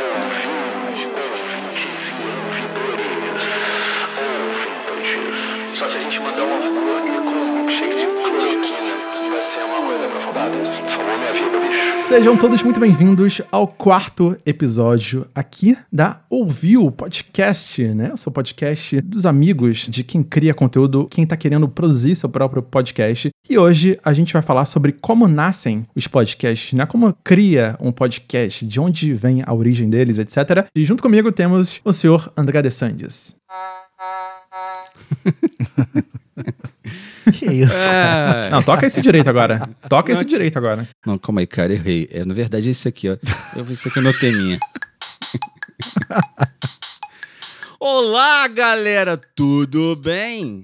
ouvintes, Sejam todos muito bem-vindos ao quarto episódio aqui da Ouviu Podcast, né? O seu podcast dos amigos de quem cria conteúdo, quem tá querendo produzir seu próprio podcast. E hoje a gente vai falar sobre como nascem os podcasts, né? Como cria um podcast, de onde vem a origem deles, etc. E junto comigo temos o senhor André de Sandes. Que isso? É. Não, toca esse direito agora. Toca esse direito agora. Não, calma aí, cara, errei. É, na verdade é esse aqui, ó. Eu vi isso aqui é meu teminha. Olá, galera, tudo bem?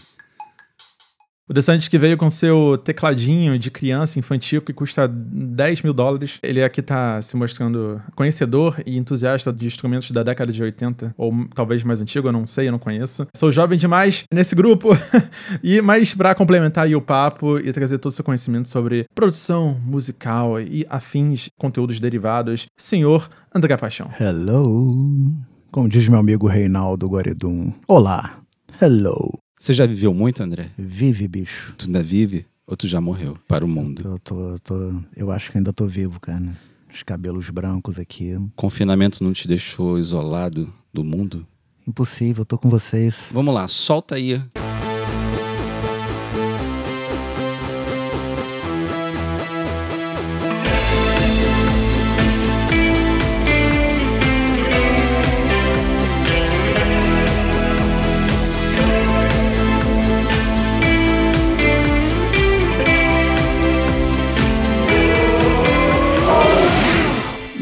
O DeSantis que veio com seu tecladinho de criança infantil que custa 10 mil dólares. Ele aqui tá se mostrando conhecedor e entusiasta de instrumentos da década de 80, ou talvez mais antigo, eu não sei, eu não conheço. Sou jovem demais nesse grupo. e Mas para complementar o papo e trazer todo o seu conhecimento sobre produção musical e afins, conteúdos derivados, senhor André Paixão. Hello. Como diz meu amigo Reinaldo Guaridum. Olá. Hello. Você já viveu muito, André? Vive, bicho. Tu ainda vive ou tu já morreu para o mundo? Eu, tô, tô, eu acho que ainda tô vivo, cara. Os cabelos brancos aqui. Confinamento não te deixou isolado do mundo? Impossível, tô com vocês. Vamos lá, solta aí.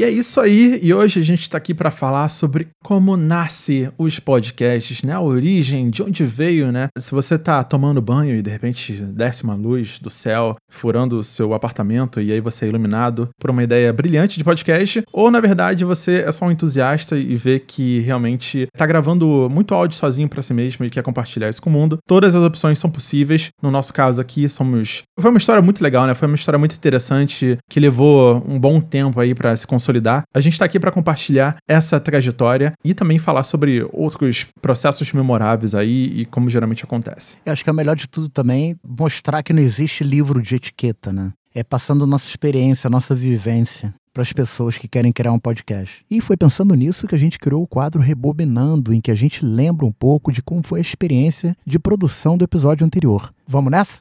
E é isso aí, e hoje a gente tá aqui para falar sobre como nasce os podcasts, né? A origem, de onde veio, né? Se você tá tomando banho e de repente desce uma luz do céu, furando o seu apartamento e aí você é iluminado por uma ideia brilhante de podcast, ou na verdade você é só um entusiasta e vê que realmente tá gravando muito áudio sozinho para si mesmo e quer compartilhar isso com o mundo. Todas as opções são possíveis. No nosso caso aqui somos Foi uma história muito legal, né? Foi uma história muito interessante que levou um bom tempo aí para se consolidar. A gente tá aqui para compartilhar essa trajetória e também falar sobre outros processos memoráveis aí e como geralmente acontece. Eu acho que é o melhor de tudo também mostrar que não existe livro de etiqueta, né? É passando nossa experiência, nossa vivência para as pessoas que querem criar um podcast. E foi pensando nisso que a gente criou o quadro Rebobinando, em que a gente lembra um pouco de como foi a experiência de produção do episódio anterior. Vamos nessa?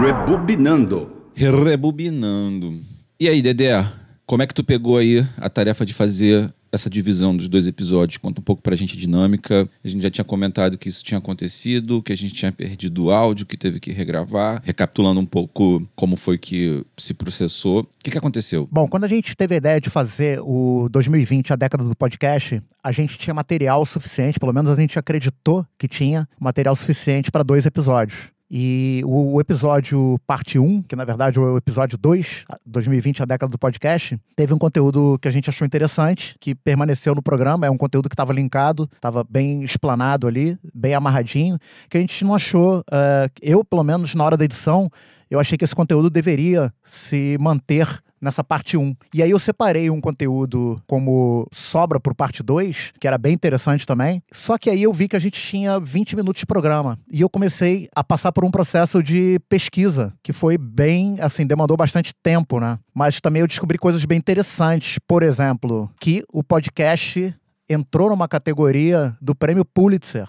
Rebobinando. Rebobinando. E aí, Dedé, como é que tu pegou aí a tarefa de fazer essa divisão dos dois episódios? Conta um pouco pra gente a dinâmica. A gente já tinha comentado que isso tinha acontecido, que a gente tinha perdido o áudio, que teve que regravar. Recapitulando um pouco como foi que se processou. O que, que aconteceu? Bom, quando a gente teve a ideia de fazer o 2020, a década do podcast, a gente tinha material suficiente, pelo menos a gente acreditou que tinha material suficiente para dois episódios. E o, episódio parte 1, que na verdade é o episódio 2, 2020, a década do podcast, teve um conteúdo que a gente achou interessante, que permaneceu no programa. É um conteúdo que estava linkado, estava bem explanado ali, bem amarradinho, que a gente não achou. eh, eu, pelo menos na hora da edição, eu achei que esse conteúdo deveria se manter nessa parte 1. E aí eu separei um conteúdo como sobra pro parte 2, que era bem interessante também. Só que aí eu vi que a gente tinha 20 minutos de programa. E eu comecei a passar por um processo de pesquisa, que foi bem, assim, demandou bastante tempo, né? Mas também eu descobri coisas bem interessantes. Por exemplo, que o podcast entrou numa categoria do prêmio Pulitzer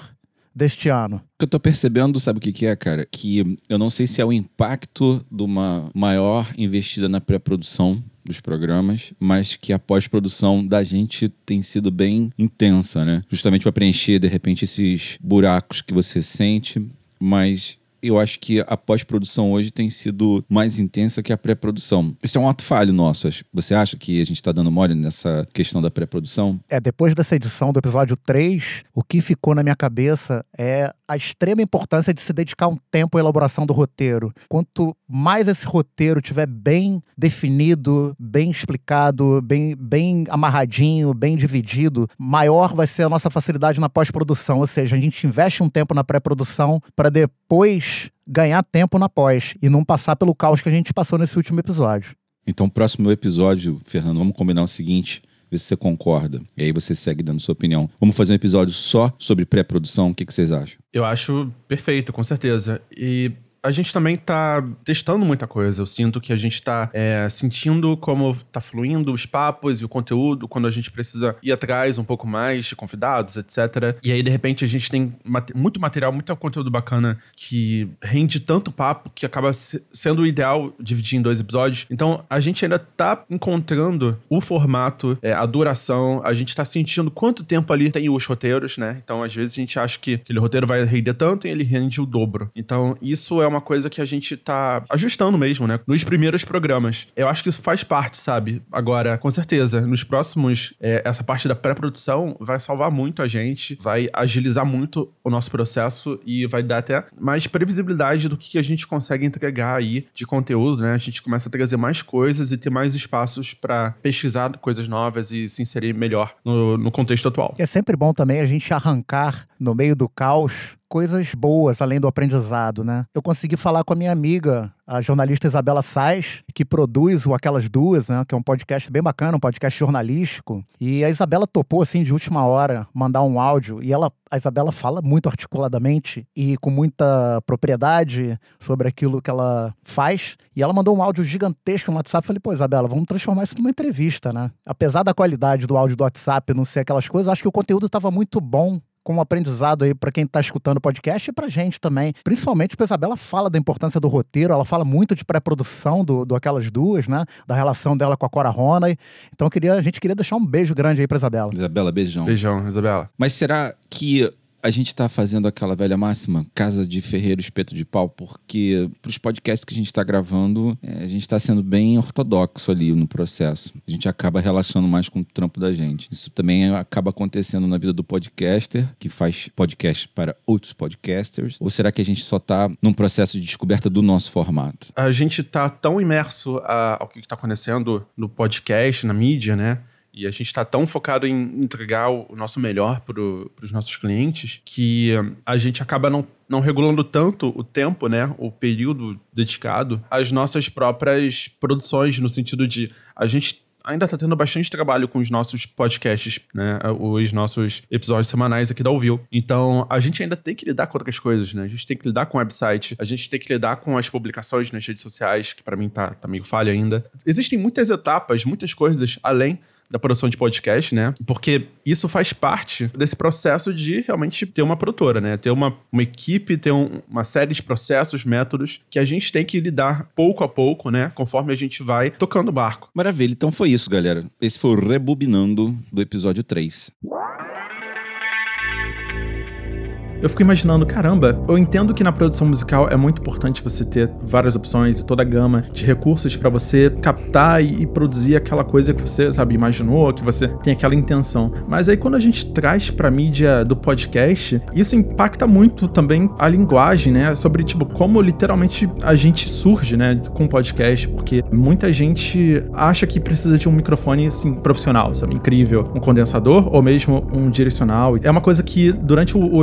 deste ano. O que eu tô percebendo, sabe o que, que é, cara? Que eu não sei se é o impacto de uma maior investida na pré-produção dos programas, mas que a pós-produção da gente tem sido bem intensa, né? Justamente para preencher, de repente, esses buracos que você sente, mas eu acho que a pós-produção hoje tem sido mais intensa que a pré-produção. Isso é um ato falho nosso. Você acha que a gente está dando mole nessa questão da pré-produção? É, depois dessa edição do episódio 3, o que ficou na minha cabeça é a extrema importância de se dedicar um tempo à elaboração do roteiro. Quanto mais esse roteiro tiver bem definido, bem explicado, bem, bem amarradinho, bem dividido, maior vai ser a nossa facilidade na pós-produção. Ou seja, a gente investe um tempo na pré-produção para depois ganhar tempo na pós e não passar pelo caos que a gente passou nesse último episódio. Então, próximo episódio, Fernando, vamos combinar o seguinte. Ver se você concorda. E aí você segue dando sua opinião. Vamos fazer um episódio só sobre pré-produção. O que, que vocês acham? Eu acho perfeito, com certeza. E a gente também tá testando muita coisa. Eu sinto que a gente tá é, sentindo como tá fluindo os papos e o conteúdo quando a gente precisa ir atrás um pouco mais de convidados, etc. E aí, de repente, a gente tem muito material, muito conteúdo bacana que rende tanto papo que acaba se sendo o ideal dividir em dois episódios. Então, a gente ainda tá encontrando o formato, é, a duração, a gente tá sentindo quanto tempo ali tem os roteiros, né? Então, às vezes, a gente acha que aquele roteiro vai render tanto e ele rende o dobro. Então, isso é uma coisa que a gente tá ajustando mesmo, né? Nos primeiros programas. Eu acho que isso faz parte, sabe? Agora, com certeza, nos próximos, é, essa parte da pré-produção vai salvar muito a gente, vai agilizar muito o nosso processo e vai dar até mais previsibilidade do que a gente consegue entregar aí de conteúdo, né? A gente começa a trazer mais coisas e ter mais espaços para pesquisar coisas novas e se inserir melhor no, no contexto atual. É sempre bom também a gente arrancar no meio do caos coisas boas além do aprendizado, né? Eu consegui falar com a minha amiga, a jornalista Isabela Sais, que produz o Aquelas Duas, né? Que é um podcast bem bacana, um podcast jornalístico. E a Isabela topou, assim, de última hora, mandar um áudio. E ela, a Isabela fala muito articuladamente e com muita propriedade sobre aquilo que ela faz. E ela mandou um áudio gigantesco no WhatsApp. Falei, pô, Isabela, vamos transformar isso numa entrevista, né? Apesar da qualidade do áudio do WhatsApp não ser aquelas coisas, acho que o conteúdo estava muito bom como aprendizado aí para quem está escutando o podcast e para gente também. Principalmente porque a Isabela fala da importância do roteiro, ela fala muito de pré-produção do, do Aquelas Duas, né? Da relação dela com a Cora Ronay. Então eu queria, a gente queria deixar um beijo grande aí para Isabela. Isabela, beijão. Beijão, Isabela. Mas será que a gente tá fazendo aquela velha máxima, casa de ferreiro, espeto de pau, porque pros podcasts que a gente tá gravando, é, a gente tá sendo bem ortodoxo ali no processo. A gente acaba relacionando mais com o trampo da gente. Isso também acaba acontecendo na vida do podcaster, que faz podcast para outros podcasters. Ou será que a gente só tá num processo de descoberta do nosso formato? A gente tá tão imerso a- ao que tá acontecendo no podcast, na mídia, né? E a gente está tão focado em entregar o nosso melhor para os nossos clientes que hum, a gente acaba não, não regulando tanto o tempo, né? O período dedicado às nossas próprias produções, no sentido de a gente ainda tá tendo bastante trabalho com os nossos podcasts, né? Os nossos episódios semanais aqui da Ouviu. Então, a gente ainda tem que lidar com outras coisas, né? A gente tem que lidar com o website, a gente tem que lidar com as publicações nas redes sociais, que para mim tá, tá meio falha ainda. Existem muitas etapas, muitas coisas além da produção de podcast, né? Porque isso faz parte desse processo de realmente ter uma produtora, né? Ter uma, uma equipe, ter um- uma série de processos, métodos que a gente tem que lidar pouco a pouco, né? Conforme a gente vai tocando o barco. Maravilha, então foi isso, galera. Esse foi o Rebobinando do episódio 3. Eu fico imaginando, caramba, eu entendo que na produção musical é muito importante você ter várias opções e toda a gama de recursos pra você captar e, produzir aquela coisa que você, sabe, imaginou, que você tem aquela intenção. Mas aí quando a gente traz pra mídia do podcast, isso impacta muito também a linguagem, né? Sobre, tipo, como literalmente a gente surge, né, com podcast, porque muita gente acha que precisa de um microfone, assim, profissional, sabe? Incrível. Um condensador ou mesmo um direcional. É uma coisa que durante o, o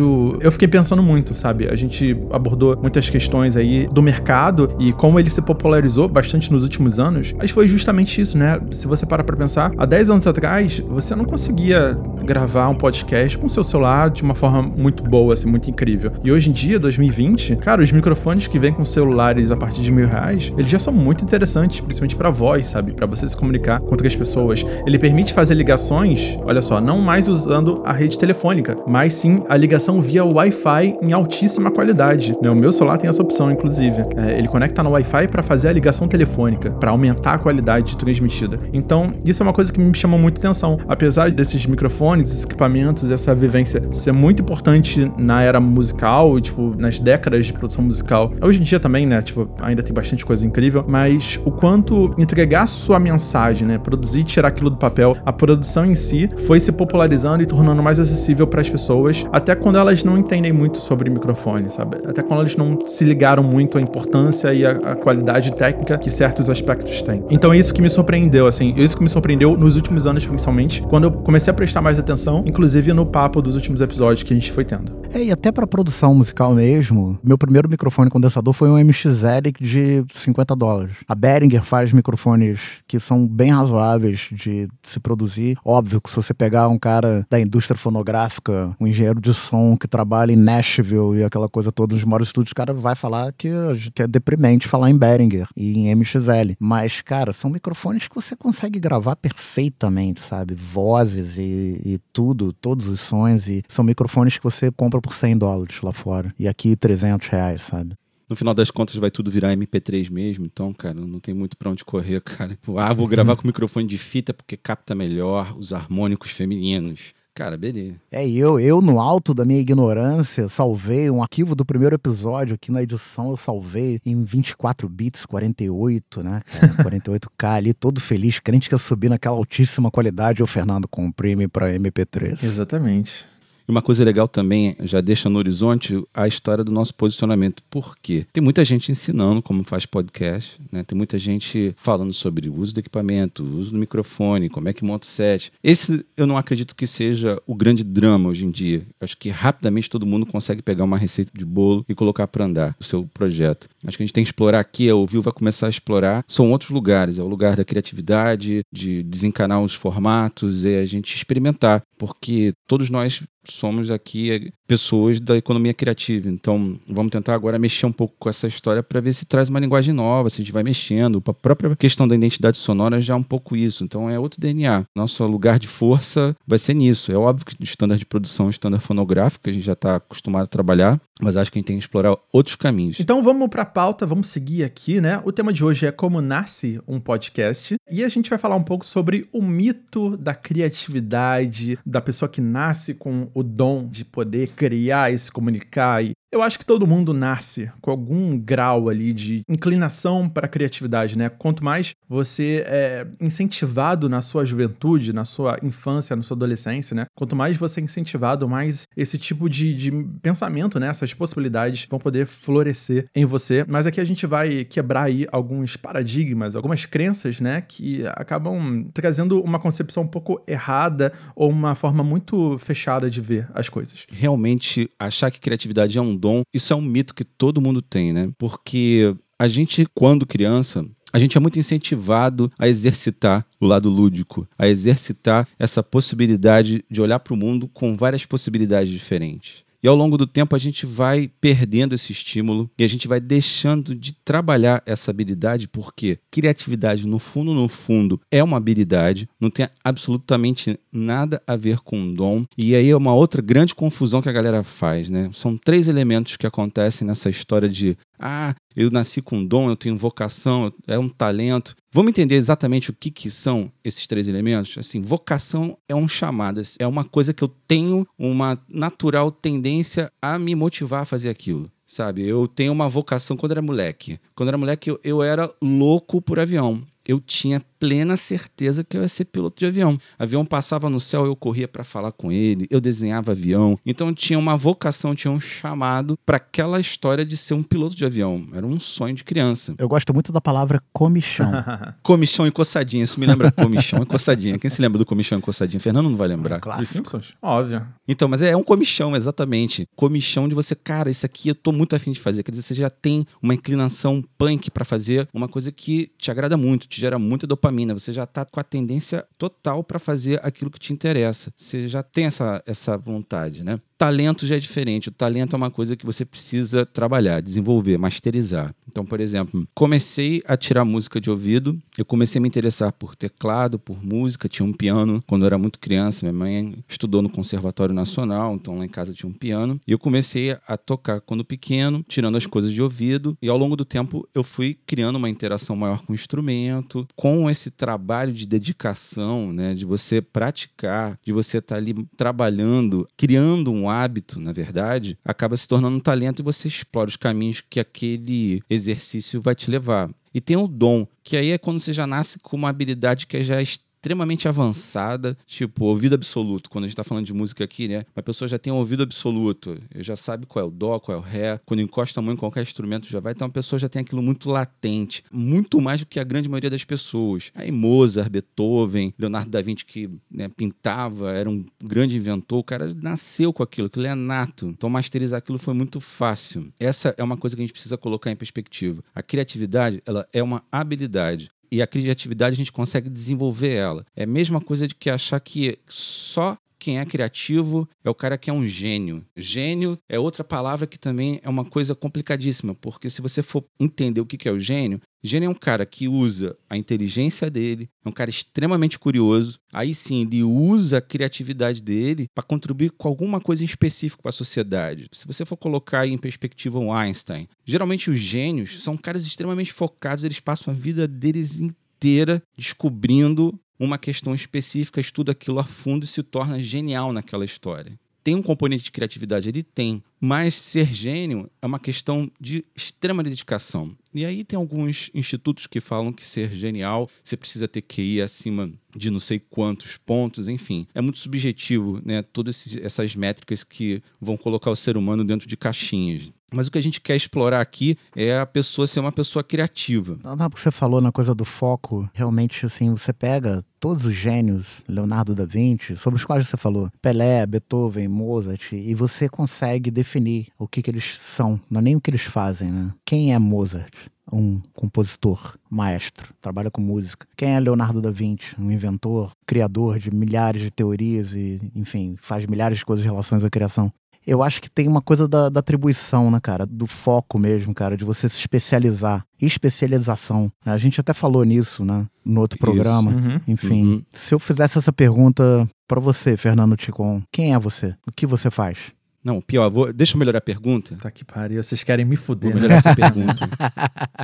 episódio eu fiquei pensando muito, sabe? A gente abordou muitas questões aí do mercado e como ele se popularizou bastante nos últimos anos. Mas foi justamente isso, né? Se você parar pra pensar, há 10 anos atrás, você não conseguia gravar um podcast com seu celular de uma forma muito boa, assim, muito incrível. E hoje em dia, 2020, cara, os microfones que vêm com celulares a partir de mil reais, eles já são muito interessantes, principalmente pra voz, sabe? Pra você se comunicar com outras pessoas. Ele permite fazer ligações, olha só, não mais usando a rede telefônica, mas sim a ligação via Wi-Fi em altíssima qualidade. né? O meu celular tem essa opção, inclusive. É, ele conecta no Wi-Fi para fazer a ligação telefônica, para aumentar a qualidade transmitida. Então, isso é uma coisa que me chamou muito atenção. Apesar desses microfones, esses equipamentos, essa vivência ser muito importante na era musical, tipo, nas décadas de produção musical. Hoje em dia também, né, tipo, ainda tem bastante coisa incrível, mas o quanto entregar sua mensagem, né, produzir e tirar aquilo do papel, a produção em si foi se popularizando e tornando mais acessível para as pessoas, até quando elas não entendem muito sobre microfone, sabe? Até quando elas não se ligaram muito à importância e à, à qualidade técnica que certos aspectos têm. Então é isso que me surpreendeu, assim, isso que me surpreendeu nos últimos anos, principalmente, quando eu comecei a prestar mais atenção, inclusive no papo dos últimos episódios que a gente foi tendo. É, e até pra produção musical mesmo, meu primeiro microfone condensador foi um MXL de 50 dólares. A Behringer faz microfones que são bem razoáveis de se produzir. Óbvio que se você pegar um cara da indústria fonográfica, um engenheiro de som que trabalha em Nashville e aquela coisa toda nos maiores estúdios, o cara vai falar que, que é deprimente falar em Behringer e em MXL. Mas, cara, são microfones que você consegue gravar perfeitamente, sabe? Vozes e, e tudo, todos os sons. E são microfones que você compra por 100 dólares lá fora. E aqui 300 reais, sabe? No final das contas vai tudo virar MP3 mesmo, então, cara, não tem muito pra onde correr, cara. Ah, vou gravar com microfone de fita porque capta melhor os harmônicos femininos. Cara, beleza. É, e eu, eu, no alto da minha ignorância, salvei um arquivo do primeiro episódio aqui na edição, eu salvei em 24 bits, 48, né, cara? 48K ali, todo feliz, crente que ia subir naquela altíssima qualidade, o Fernando comprime pra MP3. Exatamente. Uma coisa legal também, já deixa no horizonte a história do nosso posicionamento. Por quê? Tem muita gente ensinando como faz podcast, né? Tem muita gente falando sobre o uso do equipamento, o uso do microfone, como é que monta o set. Esse eu não acredito que seja o grande drama hoje em dia. Acho que rapidamente todo mundo consegue pegar uma receita de bolo e colocar para andar o seu projeto. Acho que a gente tem que explorar aqui, a Ouviu vai começar a explorar, são outros lugares. É o lugar da criatividade, de desencanar os formatos, e a gente experimentar. Porque todos nós somos aqui pessoas da economia criativa. Então, vamos tentar agora mexer um pouco com essa história para ver se traz uma linguagem nova, se a gente vai mexendo. A própria questão da identidade sonora já é um pouco isso. Então, é outro DNA. Nosso lugar de força vai ser nisso. É óbvio que o standard de produção, o standard fonográfico, a gente já está acostumado a trabalhar, mas acho que a gente tem que explorar outros caminhos. Então vamos para a pauta, vamos seguir aqui, né? O tema de hoje é como nasce um podcast e a gente vai falar um pouco sobre o mito da criatividade, da pessoa que nasce com o dom de poder criar e se comunicar e eu acho que todo mundo nasce com algum grau ali de inclinação para a criatividade, né? Quanto mais você é incentivado na sua juventude, na sua infância, na sua adolescência, né? Quanto mais você é incentivado, mais esse tipo de, de pensamento, né? Essas possibilidades vão poder florescer em você. Mas aqui a gente vai quebrar aí alguns paradigmas, algumas crenças, né? Que acabam trazendo uma concepção um pouco errada ou uma forma muito fechada de ver as coisas. Realmente, achar que criatividade é um dom, isso é um mito que todo mundo tem, né? Porque a gente, quando criança, a gente é muito incentivado a exercitar o lado lúdico, a exercitar essa possibilidade de olhar para o mundo com várias possibilidades diferentes. E ao longo do tempo a gente vai perdendo esse estímulo e a gente vai deixando de trabalhar essa habilidade, porque criatividade, no fundo, no fundo, é uma habilidade, não tem absolutamente nada a ver com dom. E aí é uma outra grande confusão que a galera faz, né? São três elementos que acontecem nessa história de ah, eu nasci com dom, eu tenho vocação, é um talento. Vamos entender exatamente o que, que são esses três elementos? Assim, vocação é um chamado, é uma coisa que eu tenho uma natural tendência a me motivar a fazer aquilo. Sabe, eu tenho uma vocação quando era moleque. Quando era moleque, eu, eu era louco por avião eu tinha plena certeza que eu ia ser piloto de avião. O avião passava no céu, eu corria para falar com ele, eu desenhava avião. Então eu tinha uma vocação, tinha um chamado para aquela história de ser um piloto de avião. Era um sonho de criança. Eu gosto muito da palavra comichão. comichão e coçadinha, isso me lembra comichão e coçadinha. Quem se lembra do comichão e coçadinha? Fernando não vai lembrar. Ah, clássico. Simpsons? Óbvio. Então, mas é um comichão, exatamente. Comichão de você, cara, isso aqui eu tô muito afim de fazer. Quer dizer, você já tem uma inclinação punk para fazer uma coisa que te agrada muito, te gera muita dopamina. Você já tá com a tendência total para fazer aquilo que te interessa. Você já tem essa, essa vontade, né? Talento já é diferente. O talento é uma coisa que você precisa trabalhar, desenvolver, masterizar. Então, por exemplo, comecei a tirar música de ouvido. Eu comecei a me interessar por teclado, por música. Tinha um piano quando eu era muito criança. Minha mãe estudou no Conservatório Nacional, então lá em casa tinha um piano. E eu comecei a tocar quando pequeno, tirando as coisas de ouvido. E ao longo do tempo eu fui criando uma interação maior com o instrumento, com esse trabalho de dedicação, né, de você praticar, de você estar tá ali trabalhando, criando um hábito, na verdade, acaba se tornando um talento e você explora os caminhos que aquele exercício vai te levar. E tem o dom, que aí é quando você já nasce com uma habilidade que já extremamente avançada, tipo ouvido absoluto. Quando a gente tá falando de música aqui, né? A pessoa já tem um ouvido absoluto, já sabe qual é o dó, qual é o ré. Quando encosta a mão em qualquer instrumento já vai, então a pessoa já tem aquilo muito latente, muito mais do que a grande maioria das pessoas. Aí Mozart, Beethoven, Leonardo da Vinci que né, pintava, era um grande inventor, o cara nasceu com aquilo, aquilo é nato. Então masterizar aquilo foi muito fácil. Essa é uma coisa que a gente precisa colocar em perspectiva. A criatividade, ela é uma habilidade e a criatividade a gente consegue desenvolver ela. É a mesma coisa de que achar que só quem é criativo é o cara que é um gênio. Gênio é outra palavra que também é uma coisa complicadíssima, porque se você for entender o que é o gênio, gênio é um cara que usa a inteligência dele, é um cara extremamente curioso. Aí sim, ele usa a criatividade dele para contribuir com alguma coisa em específico para a sociedade. Se você for colocar em perspectiva o Einstein, geralmente os gênios são caras extremamente focados, eles passam a vida deles inteira descobrindo uma questão específica, estuda aquilo a fundo e se torna genial naquela história. Tem um componente de criatividade? Ele tem. Mas ser gênio é uma questão de extrema dedicação. E aí tem alguns institutos que falam que ser genial você precisa ter QI acima de não sei quantos pontos, enfim. É muito subjetivo, né? Todas essas métricas que vão colocar o ser humano dentro de caixinhas. Mas o que a gente quer explorar aqui é a pessoa ser uma pessoa criativa. Não, não, porque você falou na coisa do foco, realmente, assim, você pega todos os gênios, Leonardo da Vinci, sobre os quais você falou, Pelé, Beethoven, Mozart, e você consegue definir o que, que eles são, não é nem o que eles fazem, né? Quem é Mozart? um compositor, maestro, trabalha com música. Quem é Leonardo da Vinci? Um inventor, criador de milhares de teorias e, enfim, faz milhares de coisas em relação à criação eu acho que tem uma coisa da, da, atribuição, né, cara? Do foco mesmo, cara, de você se especializar. Especialização. A gente até falou nisso, né? No outro programa. Uhum. Enfim, uhum. se eu fizesse essa pergunta para você, Fernando Ticon, quem é você? O que você faz? Não, pior, vou, deixa eu melhorar a pergunta. Tá que pariu, vocês querem me fuder. Vou melhorar essa pergunta.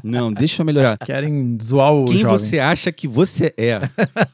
Não, deixa eu melhorar. Querem zoar o Quem jovem. você acha que você é?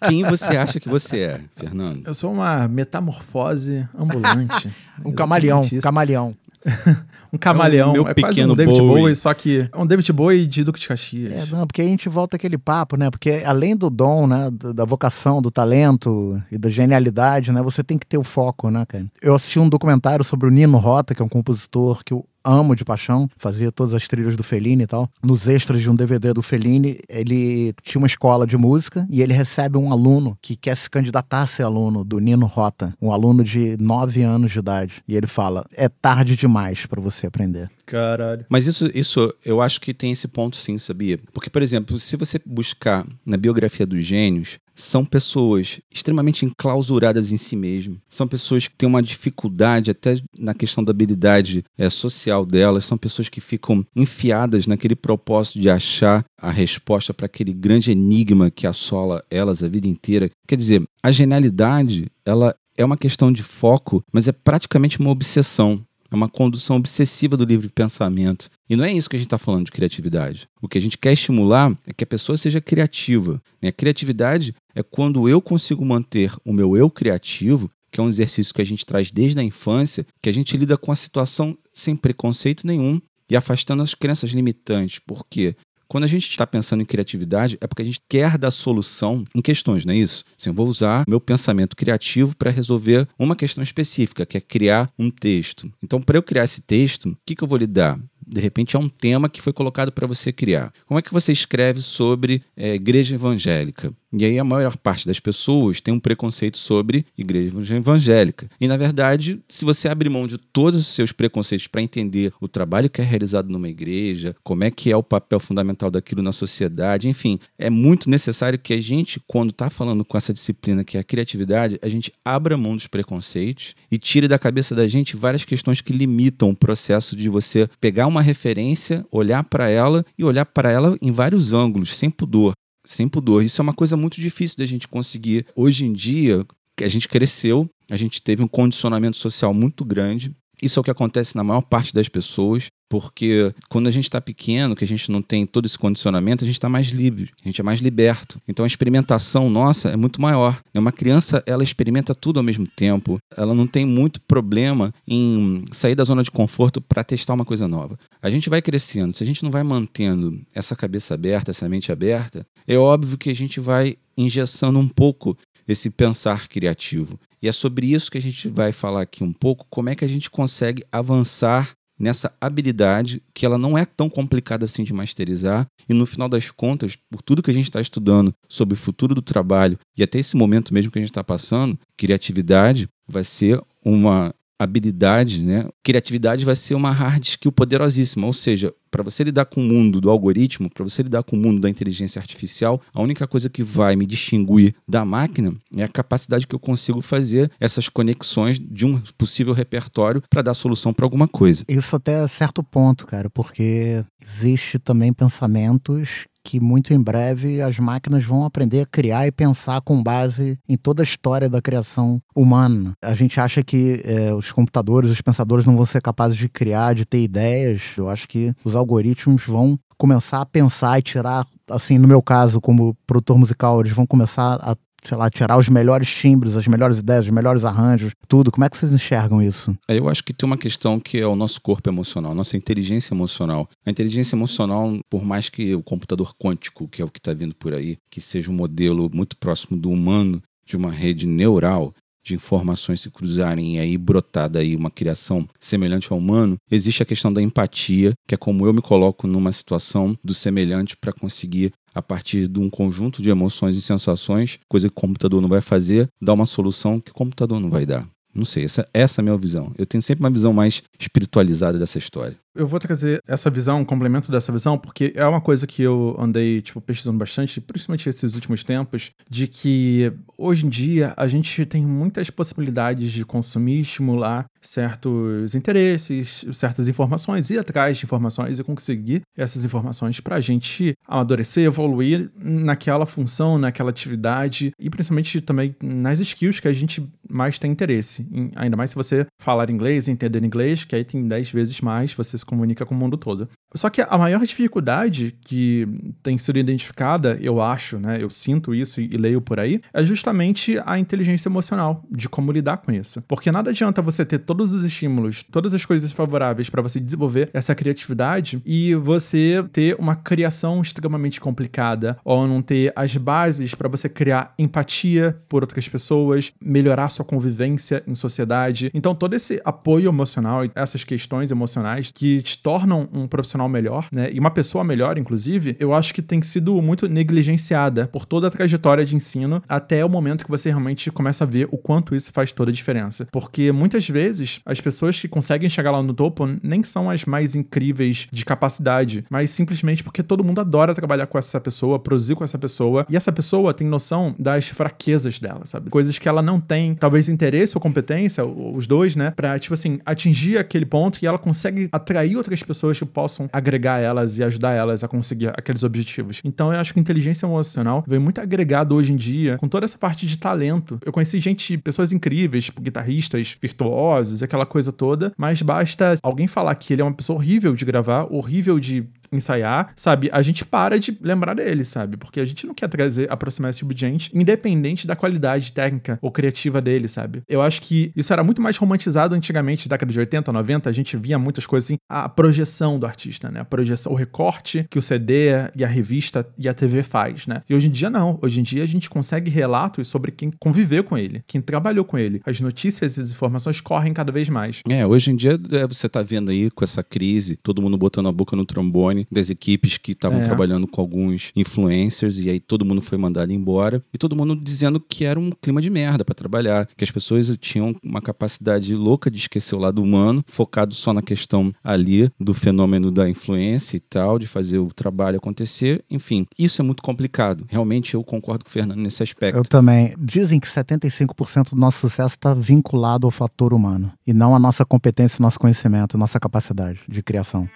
Quem você acha que você é, Fernando? Eu sou uma metamorfose ambulante. um camaleão, camaleão. um camaleão. É, meu é quase um David Bowie. Bowie. só que é um David Bowie de Duque de Caxias. É, não, porque a gente volta aquele papo, né? Porque além do dom, né, da vocação, do talento e da genialidade, né, você tem que ter o foco, né, cara? Eu assisti um documentário sobre o Nino Rota, que é um compositor que eu amo de paixão, fazia todas as trilhas do Fellini e tal. Nos extras de um DVD do Fellini, ele tinha uma escola de música e ele recebe um aluno que quer se candidatar a ser aluno do Nino Rota, um aluno de 9 anos de idade. E ele fala: é tarde demais para você aprender. Caralho. Mas isso, isso eu acho que tem esse ponto sim, sabia? Porque, por exemplo, se você buscar na biografia dos gênios, são pessoas extremamente enclausuradas em si mesmo. São pessoas que têm uma dificuldade até na questão da habilidade é, social delas. São pessoas que ficam enfiadas naquele propósito de achar a resposta para aquele grande enigma que assola elas a vida inteira. Quer dizer, a genialidade, ela é uma questão de foco, mas é praticamente uma obsessão. É uma condução obsessiva do livre pensamento. E não é isso que a gente está falando de criatividade. O que a gente quer estimular é que a pessoa seja criativa. E a criatividade é quando eu consigo manter o meu eu criativo, que é um exercício que a gente traz desde a infância, que a gente lida com a situação sem preconceito nenhum e afastando as crenças limitantes. Por quê? Quando a gente está pensando em criatividade, é porque a gente quer dar solução em questões, não é isso? Assim, eu vou usar meu pensamento criativo para resolver uma questão específica, que é criar um texto. Então, para eu criar esse texto, o que, que eu vou lhe dar? De repente é um tema que foi colocado para você criar. Como é que você escreve sobre é, igreja evangélica? E aí a maior parte das pessoas tem um preconceito sobre igreja evangélica. E na verdade, se você abrir mão de todos os seus preconceitos para entender o trabalho que é realizado numa igreja, como é que é o papel fundamental daquilo na sociedade, enfim, é muito necessário que a gente, quando está falando com essa disciplina que é a criatividade, a gente abra mão dos preconceitos e tire da cabeça da gente várias questões que limitam o processo de você pegar uma referência, olhar para ela e olhar para ela em vários ângulos, sem pudor sem pudor. Isso é uma coisa muito difícil da gente conseguir. Hoje em dia, a gente cresceu, a gente teve um condicionamento social muito grande. Isso é o que acontece na maior parte das pessoas, porque quando a gente está pequeno, que a gente não tem todo esse condicionamento, a gente está mais livre, a gente é mais liberto. Então a experimentação nossa é muito maior. Uma criança, ela experimenta tudo ao mesmo tempo, ela não tem muito problema em sair da zona de conforto para testar uma coisa nova. A gente vai crescendo, se a gente não vai mantendo essa cabeça aberta, essa mente aberta, é óbvio que a gente vai engessando um pouco esse pensar criativo. E é sobre isso que a gente vai falar aqui um pouco, como é que a gente consegue avançar nessa habilidade que ela não é tão complicada assim de masterizar e no final das contas, por tudo que a gente está estudando sobre o futuro do trabalho e até esse momento mesmo que a gente está passando, criatividade vai ser uma habilidade, né? Criatividade vai ser uma hard skill poderosíssima, ou seja, para você lidar com o mundo do algoritmo, para você lidar com o mundo da inteligência artificial, a única coisa que vai me distinguir da máquina é a capacidade que eu consigo fazer essas conexões de um possível repertório para dar solução para alguma coisa. Isso até certo ponto, cara, porque existe também pensamentos que muito em breve as máquinas vão aprender a criar e pensar com base em toda a história da criação humana. A gente acha que é, os computadores, os pensadores não vão ser capazes de criar, de ter ideias. Eu acho que os algoritmos vão começar a pensar e tirar, assim, no meu caso, como produtor musical, eles vão começar a sei lá, tirar os melhores timbres, as melhores ideias, os melhores arranjos, tudo. Como é que vocês enxergam isso? É, eu acho que tem uma questão que é o nosso corpo emocional, nossa inteligência emocional. A inteligência emocional, por mais que o computador quântico, que é o que está vindo por aí, que seja um modelo muito próximo do humano, de uma rede neural, de informações se cruzarem e aí brotar daí uma criação semelhante ao humano, existe a questão da empatia, que é como eu me coloco numa situação do semelhante para conseguir a partir de um conjunto de emoções e sensações, coisa que o computador não vai fazer, dar uma solução que o computador não vai dar. Não sei, essa, essa é a minha visão. Eu tenho sempre uma visão mais espiritualizada dessa história. Eu vou trazer essa visão, um complemento dessa visão, porque é uma coisa que eu andei, tipo, pesquisando bastante, principalmente esses últimos tempos, de que hoje em dia a gente tem muitas possibilidades de consumir, estimular certos interesses, certas informações, ir atrás de informações e conseguir essas informações para a gente amadurecer, evoluir naquela função, naquela atividade e principalmente também nas skills que a gente mais tem interesse. Ainda mais se você falar inglês, entender inglês, que aí tem 10 vezes mais, você se comunica com o mundo todo. Só que a maior dificuldade que tem sido identificada, eu acho, né, eu sinto isso e, leio por aí, é justamente a inteligência emocional, de como lidar com isso. Porque nada adianta você ter todos os estímulos, todas as coisas favoráveis para você desenvolver essa criatividade e você ter uma criação extremamente complicada ou não ter as bases para você criar empatia por outras pessoas, melhorar sua convivência em sociedade. Então todo esse apoio emocional e essas questões emocionais que te tornam um profissional melhor, né? E uma pessoa melhor, inclusive, eu acho que tem sido muito negligenciada por toda a trajetória de ensino até o momento que você realmente começa a ver o quanto isso faz toda a diferença. Porque muitas vezes as pessoas que conseguem chegar lá no topo nem são as mais incríveis de capacidade, mas simplesmente porque todo mundo adora trabalhar com essa pessoa, produzir com essa pessoa, e essa pessoa tem noção das fraquezas dela, sabe? Coisas que ela não tem, talvez interesse ou competência, os dois, né? Pra, tipo assim, atingir aquele ponto e ela consegue atrair atrair outras pessoas que possam agregar elas e ajudar elas a conseguir aqueles objetivos. Então eu acho que inteligência emocional vem muito agregado hoje em dia com toda essa parte de talento. Eu conheci gente, pessoas incríveis, tipo guitarristas, virtuosos, aquela coisa toda, mas basta alguém falar que ele é uma pessoa horrível de gravar, horrível de ensaiar, sabe? A gente para de lembrar dele, sabe? Porque a gente não quer trazer, aproximar esse tipo de gente, independente da qualidade técnica ou criativa dele, sabe? Eu acho que isso era muito mais romantizado antigamente, década de 80, 90, a gente via muitas coisas assim, a projeção do artista, né? A projeção, o recorte que o CD e a revista e a TV faz, né? E hoje em dia não. Hoje em dia a gente consegue relatos sobre quem conviveu com ele, quem trabalhou com ele. As notícias e as informações correm cada vez mais. É, hoje em dia é, você tá vendo aí com essa crise, todo mundo botando a boca no trombone, das equipes que estavam é. trabalhando com alguns influencers e aí todo mundo foi mandado embora e todo mundo dizendo que era um clima de merda para trabalhar, que as pessoas tinham uma capacidade louca de esquecer o lado humano, focado só na questão ali do fenômeno da influência e tal, de fazer o trabalho acontecer. Enfim, isso é muito complicado. Realmente eu concordo com o Fernando nesse aspecto. Eu também. Dizem que 75% do nosso sucesso está vinculado ao fator humano e não à nossa competência, nosso conhecimento, nossa capacidade de criação.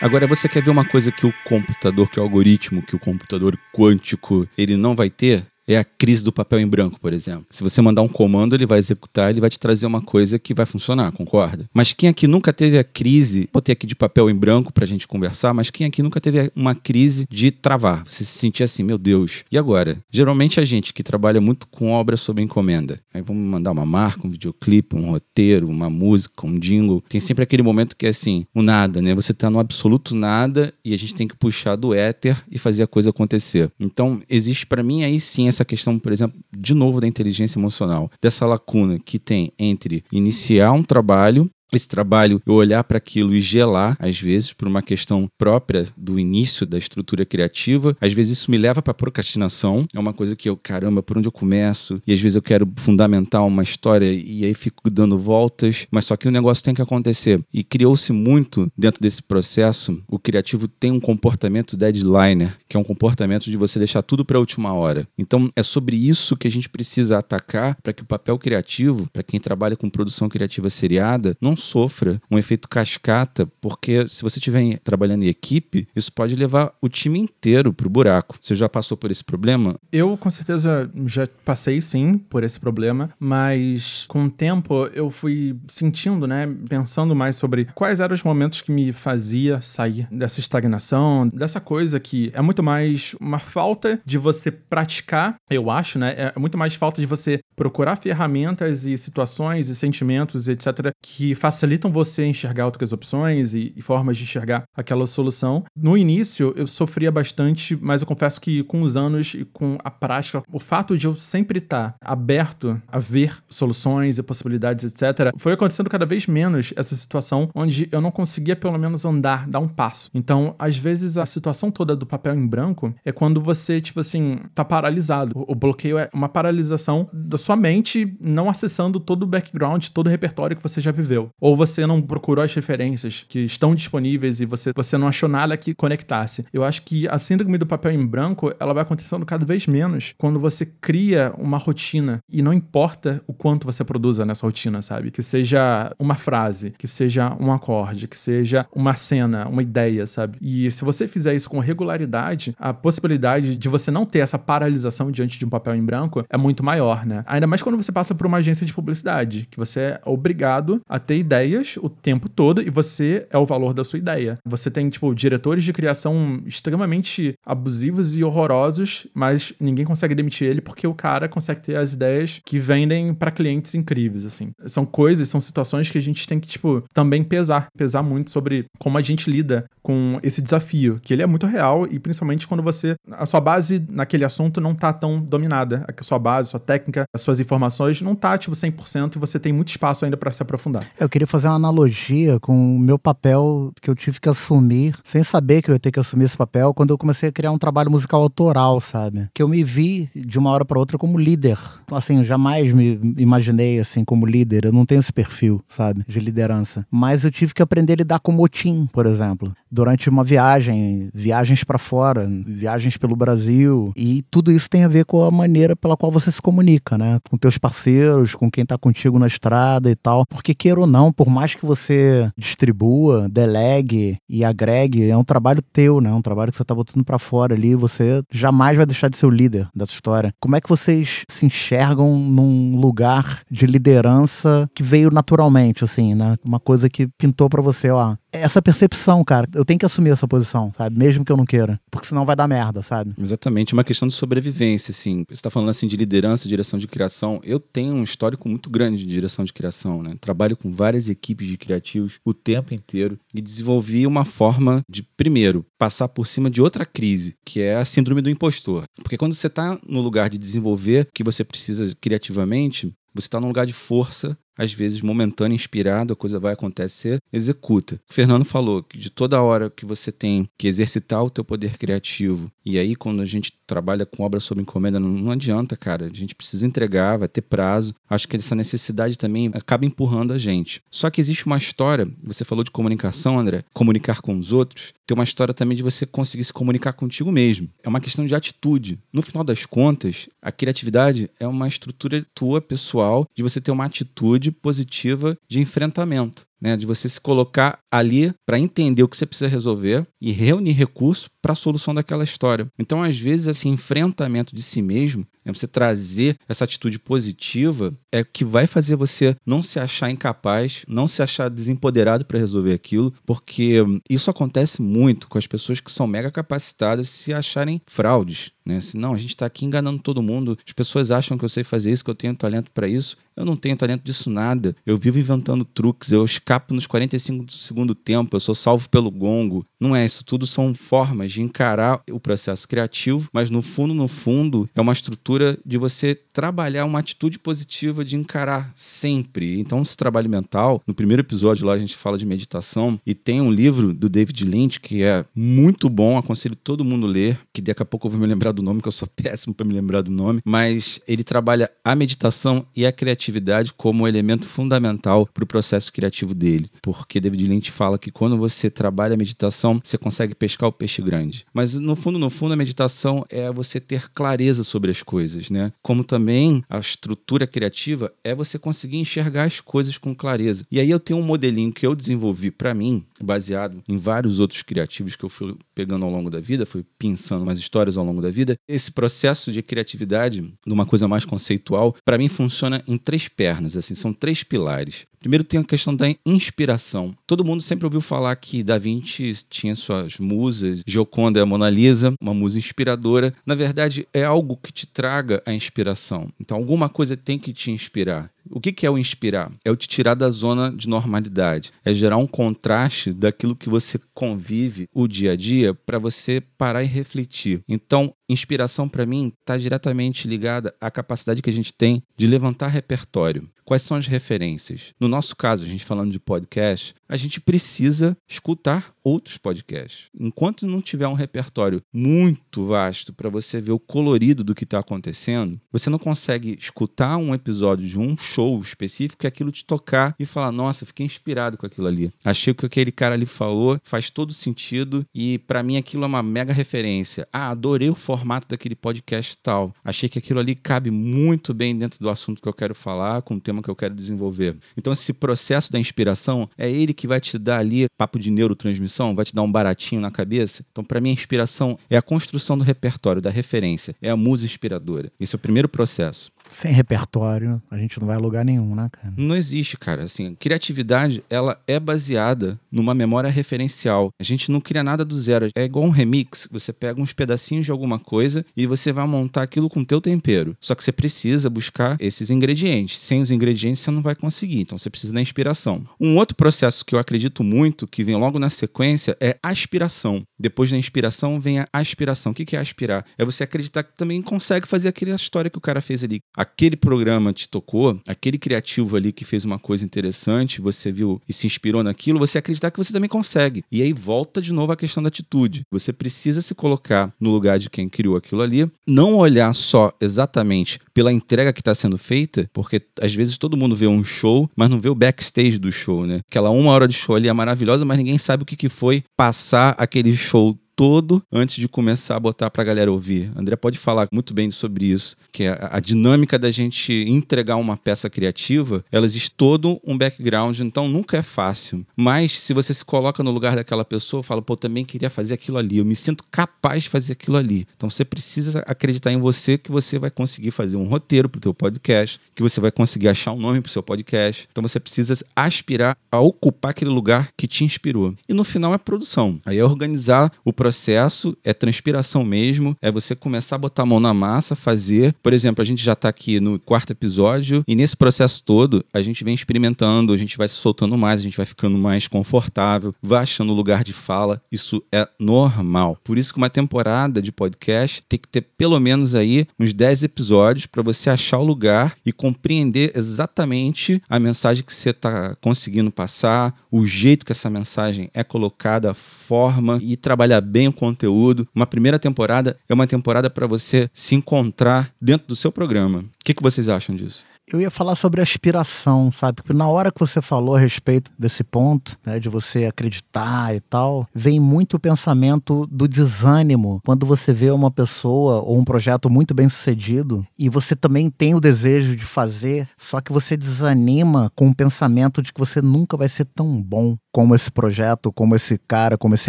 Agora, você quer ver uma coisa que o computador, que o algoritmo, que o computador quântico, ele não vai ter? É a crise do papel em branco, por exemplo. Se você mandar um comando, ele vai executar, ele vai te trazer uma coisa que vai funcionar, concorda? Mas quem aqui nunca teve a crise, botei aqui de papel em branco pra gente conversar, mas quem aqui nunca teve uma crise de travar? Você se sentir assim, meu Deus, e agora? Geralmente a gente que trabalha muito com obra sob encomenda, aí vamos mandar uma marca, um videoclipe, um roteiro, uma música, um jingle, tem sempre aquele momento que é assim, o nada, né? Você tá no absoluto nada e a gente tem que puxar do éter e fazer a coisa acontecer. Então, existe para mim aí sim essa questão, por exemplo, de novo da inteligência emocional, dessa lacuna que tem entre iniciar um trabalho esse trabalho, eu olhar para aquilo e gelar, às vezes, por uma questão própria do início da estrutura criativa. Às vezes isso me leva para procrastinação. É uma coisa que eu, caramba, por onde eu começo? E às vezes eu quero fundamentar uma história e aí fico dando voltas, mas só que o negócio tem que acontecer. E criou-se muito dentro desse processo. O criativo tem um comportamento deadliner, que é um comportamento de você deixar tudo para a última hora. Então é sobre isso que a gente precisa atacar para que o papel criativo, para quem trabalha com produção criativa seriada, não sofra um efeito cascata, porque se você estiver trabalhando em equipe, isso pode levar o time inteiro pro buraco. Você já passou por esse problema? Eu, com certeza, já passei sim por esse problema, mas com o tempo eu fui sentindo, né, pensando mais sobre quais eram os momentos que me fazia sair dessa estagnação, dessa coisa que é muito mais uma falta de você praticar, eu acho, né? É muito mais falta de você procurar ferramentas e situações e sentimentos, etc., que facilitam você enxergar outras opções e, e, formas de enxergar aquela solução. No início, eu sofria bastante, mas eu confesso que com os anos e com a prática, o fato de eu sempre estar aberto a ver soluções e possibilidades, etc., foi acontecendo cada vez menos essa situação onde eu não conseguia pelo menos andar, dar um passo. Então, às vezes, a situação toda do papel em branco é quando você, tipo assim, tá paralisado. O, o bloqueio é uma paralisação da sua mente não acessando todo o background, todo o repertório que você já viveu ou você não procurou as referências que estão disponíveis e você, você não achou nada que conectasse. Eu acho que a síndrome do papel em branco, ela vai acontecendo cada vez menos quando você cria uma rotina e não importa o quanto você produza nessa rotina, sabe? Que seja uma frase, que seja um acorde, que seja uma cena, uma ideia, sabe? E se você fizer isso com regularidade, a possibilidade de você não ter essa paralisação diante de um papel em branco é muito maior, né? Ainda mais quando você passa por uma agência de publicidade, que você é obrigado a ter ideias o tempo todo e você é o valor da sua ideia. Você tem, tipo, diretores de criação extremamente abusivos e horrorosos, mas ninguém consegue demitir ele porque o cara consegue ter as ideias que vendem para clientes incríveis, assim. São coisas, são situações que a gente tem que, tipo, também pesar. Pesar muito sobre como a gente lida com esse desafio, que ele é muito real e principalmente quando você. A sua base naquele assunto não tá tão dominada. A sua base, a sua técnica, as suas informações não tá, tipo, 100% e você tem muito espaço ainda para se aprofundar. Eu queria fazer uma analogia com o meu papel que eu tive que assumir, sem saber que eu ia ter que assumir esse papel, quando eu comecei a criar um trabalho musical autoral, sabe? Que eu me vi de uma hora para outra como líder. Assim, jamais me imaginei assim como líder. Eu não tenho esse perfil, sabe? De liderança. Mas eu tive que aprender a lidar com motim, por exemplo. Durante uma viagem, viagens para fora, viagens pelo Brasil. E tudo isso tem a ver com a maneira pela qual você se comunica, né? Com teus parceiros, com quem tá contigo na estrada e tal. Porque queira ou não, por mais que você distribua, delegue e agregue, é um trabalho teu, né? É um trabalho que você tá botando para fora ali, você jamais vai deixar de ser o líder dessa história. Como é que vocês se enxergam num lugar de liderança que veio naturalmente, assim, né? Uma coisa que pintou para você, ó, essa percepção, cara. Eu tenho que assumir essa posição, sabe? Mesmo que eu não queira. Porque senão vai dar merda, sabe? Exatamente, uma questão de sobrevivência, assim. Você tá falando assim de liderança, direção de criação. Eu tenho um histórico muito grande de direção de criação, né? Trabalho com várias equipes de criativos o tempo inteiro e desenvolvi uma forma de, primeiro, passar por cima de outra crise, que é a síndrome do impostor. Porque quando você tá no lugar de desenvolver o que você precisa criativamente, você está num lugar de força às vezes momentâneo, inspirado, a coisa vai acontecer, executa. O Fernando falou que de toda hora que você tem que exercitar o teu poder criativo, e aí quando a gente trabalha com obra sob encomenda, não, não adianta, cara. A gente precisa entregar, vai ter prazo. Acho que essa necessidade também acaba empurrando a gente. Só que existe uma história, você falou de comunicação, André, comunicar com os outros, tem uma história também de você conseguir se comunicar contigo mesmo. É uma questão de atitude. No final das contas, a criatividade é uma estrutura tua pessoal de você ter uma atitude positiva de enfrentamento. Né? De você se colocar ali para entender o que você precisa resolver e reunir recursos para a solução daquela história. Então, às vezes, esse enfrentamento de si mesmo, é você trazer essa atitude positiva, é que vai fazer você não se achar incapaz, não se achar desempoderado para resolver aquilo, porque isso acontece muito com as pessoas que são mega capacitadas se acharem fraudes. Né? Assim, não, a gente está aqui enganando todo mundo, as pessoas acham que eu sei fazer isso, que eu tenho talento para isso. Eu não tenho talento disso nada. Eu vivo inventando truques, eu escapo nos 45 do segundo tempo, eu sou salvo pelo gongo. Não é isso, tudo são formas de encarar o processo criativo, mas no fundo, no fundo, é uma estrutura de você trabalhar uma atitude positiva de encarar sempre. Então, esse trabalho mental, no primeiro episódio lá a gente fala de meditação e tem um livro do David Lynch que é muito bom, aconselho todo mundo ler, que daqui a pouco eu vou me lembrar do nome, que eu sou péssimo para me lembrar do nome, mas ele trabalha a meditação e a criatividade como elemento fundamental para o processo criativo dele. Porque David Lynch fala que quando você trabalha a meditação, você consegue pescar o peixe grande. Mas no fundo, no fundo, a meditação é você ter clareza sobre as coisas, né? Como também a estrutura criativa é você conseguir enxergar as coisas com clareza. E aí eu tenho um modelinho que eu desenvolvi para mim, baseado em vários outros criativos que eu fui pegando ao longo da vida, fui pensando umas histórias ao longo da vida. Esse processo de criatividade, numa coisa mais conceitual, para mim funciona em três pernas, assim, são três pilares. Primeiro tem a questão da inspiração. Todo mundo sempre ouviu falar que Da Vinci tinha suas musas, Gioconda é a Mona Lisa, uma musa inspiradora. Na verdade, é algo que te traga a inspiração. Então, alguma coisa tem que te inspirar. O que é o inspirar? É o te tirar da zona de normalidade. É gerar um contraste daquilo que você convive o dia a dia para você parar e refletir. Então, inspiração para mim está diretamente ligada à capacidade que a gente tem de levantar repertório. Quais são as referências? No nosso caso, a gente falando de podcast, a gente precisa escutar outros podcasts. Enquanto não tiver um repertório muito vasto para você ver o colorido do que está acontecendo, você não consegue escutar um episódio de um show específico e aquilo te tocar e falar: Nossa, fiquei inspirado com aquilo ali. Achei que aquele cara ali falou faz todo sentido e para mim aquilo é uma mega referência. Ah, adorei o formato daquele podcast tal. Achei que aquilo ali cabe muito bem dentro do assunto que eu quero falar, com o tema que eu quero desenvolver. Então, esse processo da inspiração é ele que vai te dar ali papo de neurotransmissão, vai te dar um baratinho na cabeça. Então, para mim, a inspiração é a construção do repertório, da referência, é a musa inspiradora. Esse é o primeiro processo. Sem repertório, a gente não vai a lugar nenhum, né, cara? Não existe, cara. Assim, criatividade, ela é baseada numa memória referencial. A gente não cria nada do zero. É igual um remix. Você pega uns pedacinhos de alguma coisa e você vai montar aquilo com teu tempero. Só que você precisa buscar esses ingredientes. Sem os ingredientes, você não vai conseguir. Então, você precisa da inspiração. Um outro processo que eu acredito muito, que vem logo na sequência, é aspiração. Depois da inspiração, vem a aspiração. O que é aspirar? É você acreditar que também consegue fazer aquela história que o cara fez ali aquele programa te tocou, aquele criativo ali que fez uma coisa interessante, você viu e se inspirou naquilo, você acreditar que você também consegue. E aí volta de novo a questão da atitude. Você precisa se colocar no lugar de quem criou aquilo ali, não olhar só exatamente pela entrega que está sendo feita, porque às vezes todo mundo vê um show, mas não vê o backstage do show, né? Aquela uma hora de show ali é maravilhosa, mas ninguém sabe o que, que foi passar aquele show todo antes de começar a botar para a galera ouvir. André pode falar muito bem sobre isso, que a, a, dinâmica da gente entregar uma peça criativa, ela existe todo um background, então nunca é fácil. Mas se você se coloca no lugar daquela pessoa, fala, pô, também queria fazer aquilo ali, eu me sinto capaz de fazer aquilo ali. Então você precisa acreditar em você que você vai conseguir fazer um roteiro para o teu podcast, que você vai conseguir achar um nome para o seu podcast. Então você precisa aspirar a ocupar aquele lugar que te inspirou. E no final é produção. Aí é organizar o processo processo, é transpiração mesmo, é você começar a botar a mão na massa, fazer. Por exemplo, a gente já está aqui no quarto episódio e nesse processo todo a gente vem experimentando, a gente vai se soltando mais, a gente vai ficando mais confortável, vai achando lugar de fala. Isso é normal. Por isso que uma temporada de podcast tem que ter pelo menos aí uns 10 episódios para você achar o lugar e compreender exatamente a mensagem que você está conseguindo passar, o jeito que essa mensagem é colocada, a forma e trabalhar bem bem o conteúdo. Uma primeira temporada é uma temporada para você se encontrar dentro do seu programa. O que, que vocês acham disso? Eu ia falar sobre aspiração, sabe? Porque na hora que você falou a respeito desse ponto, né, de você acreditar e tal, vem muito o pensamento do desânimo quando você vê uma pessoa ou um projeto muito bem sucedido e você também tem o desejo de fazer, só que você desanima com o pensamento de que você nunca vai ser tão bom como esse projeto, como esse cara, como esse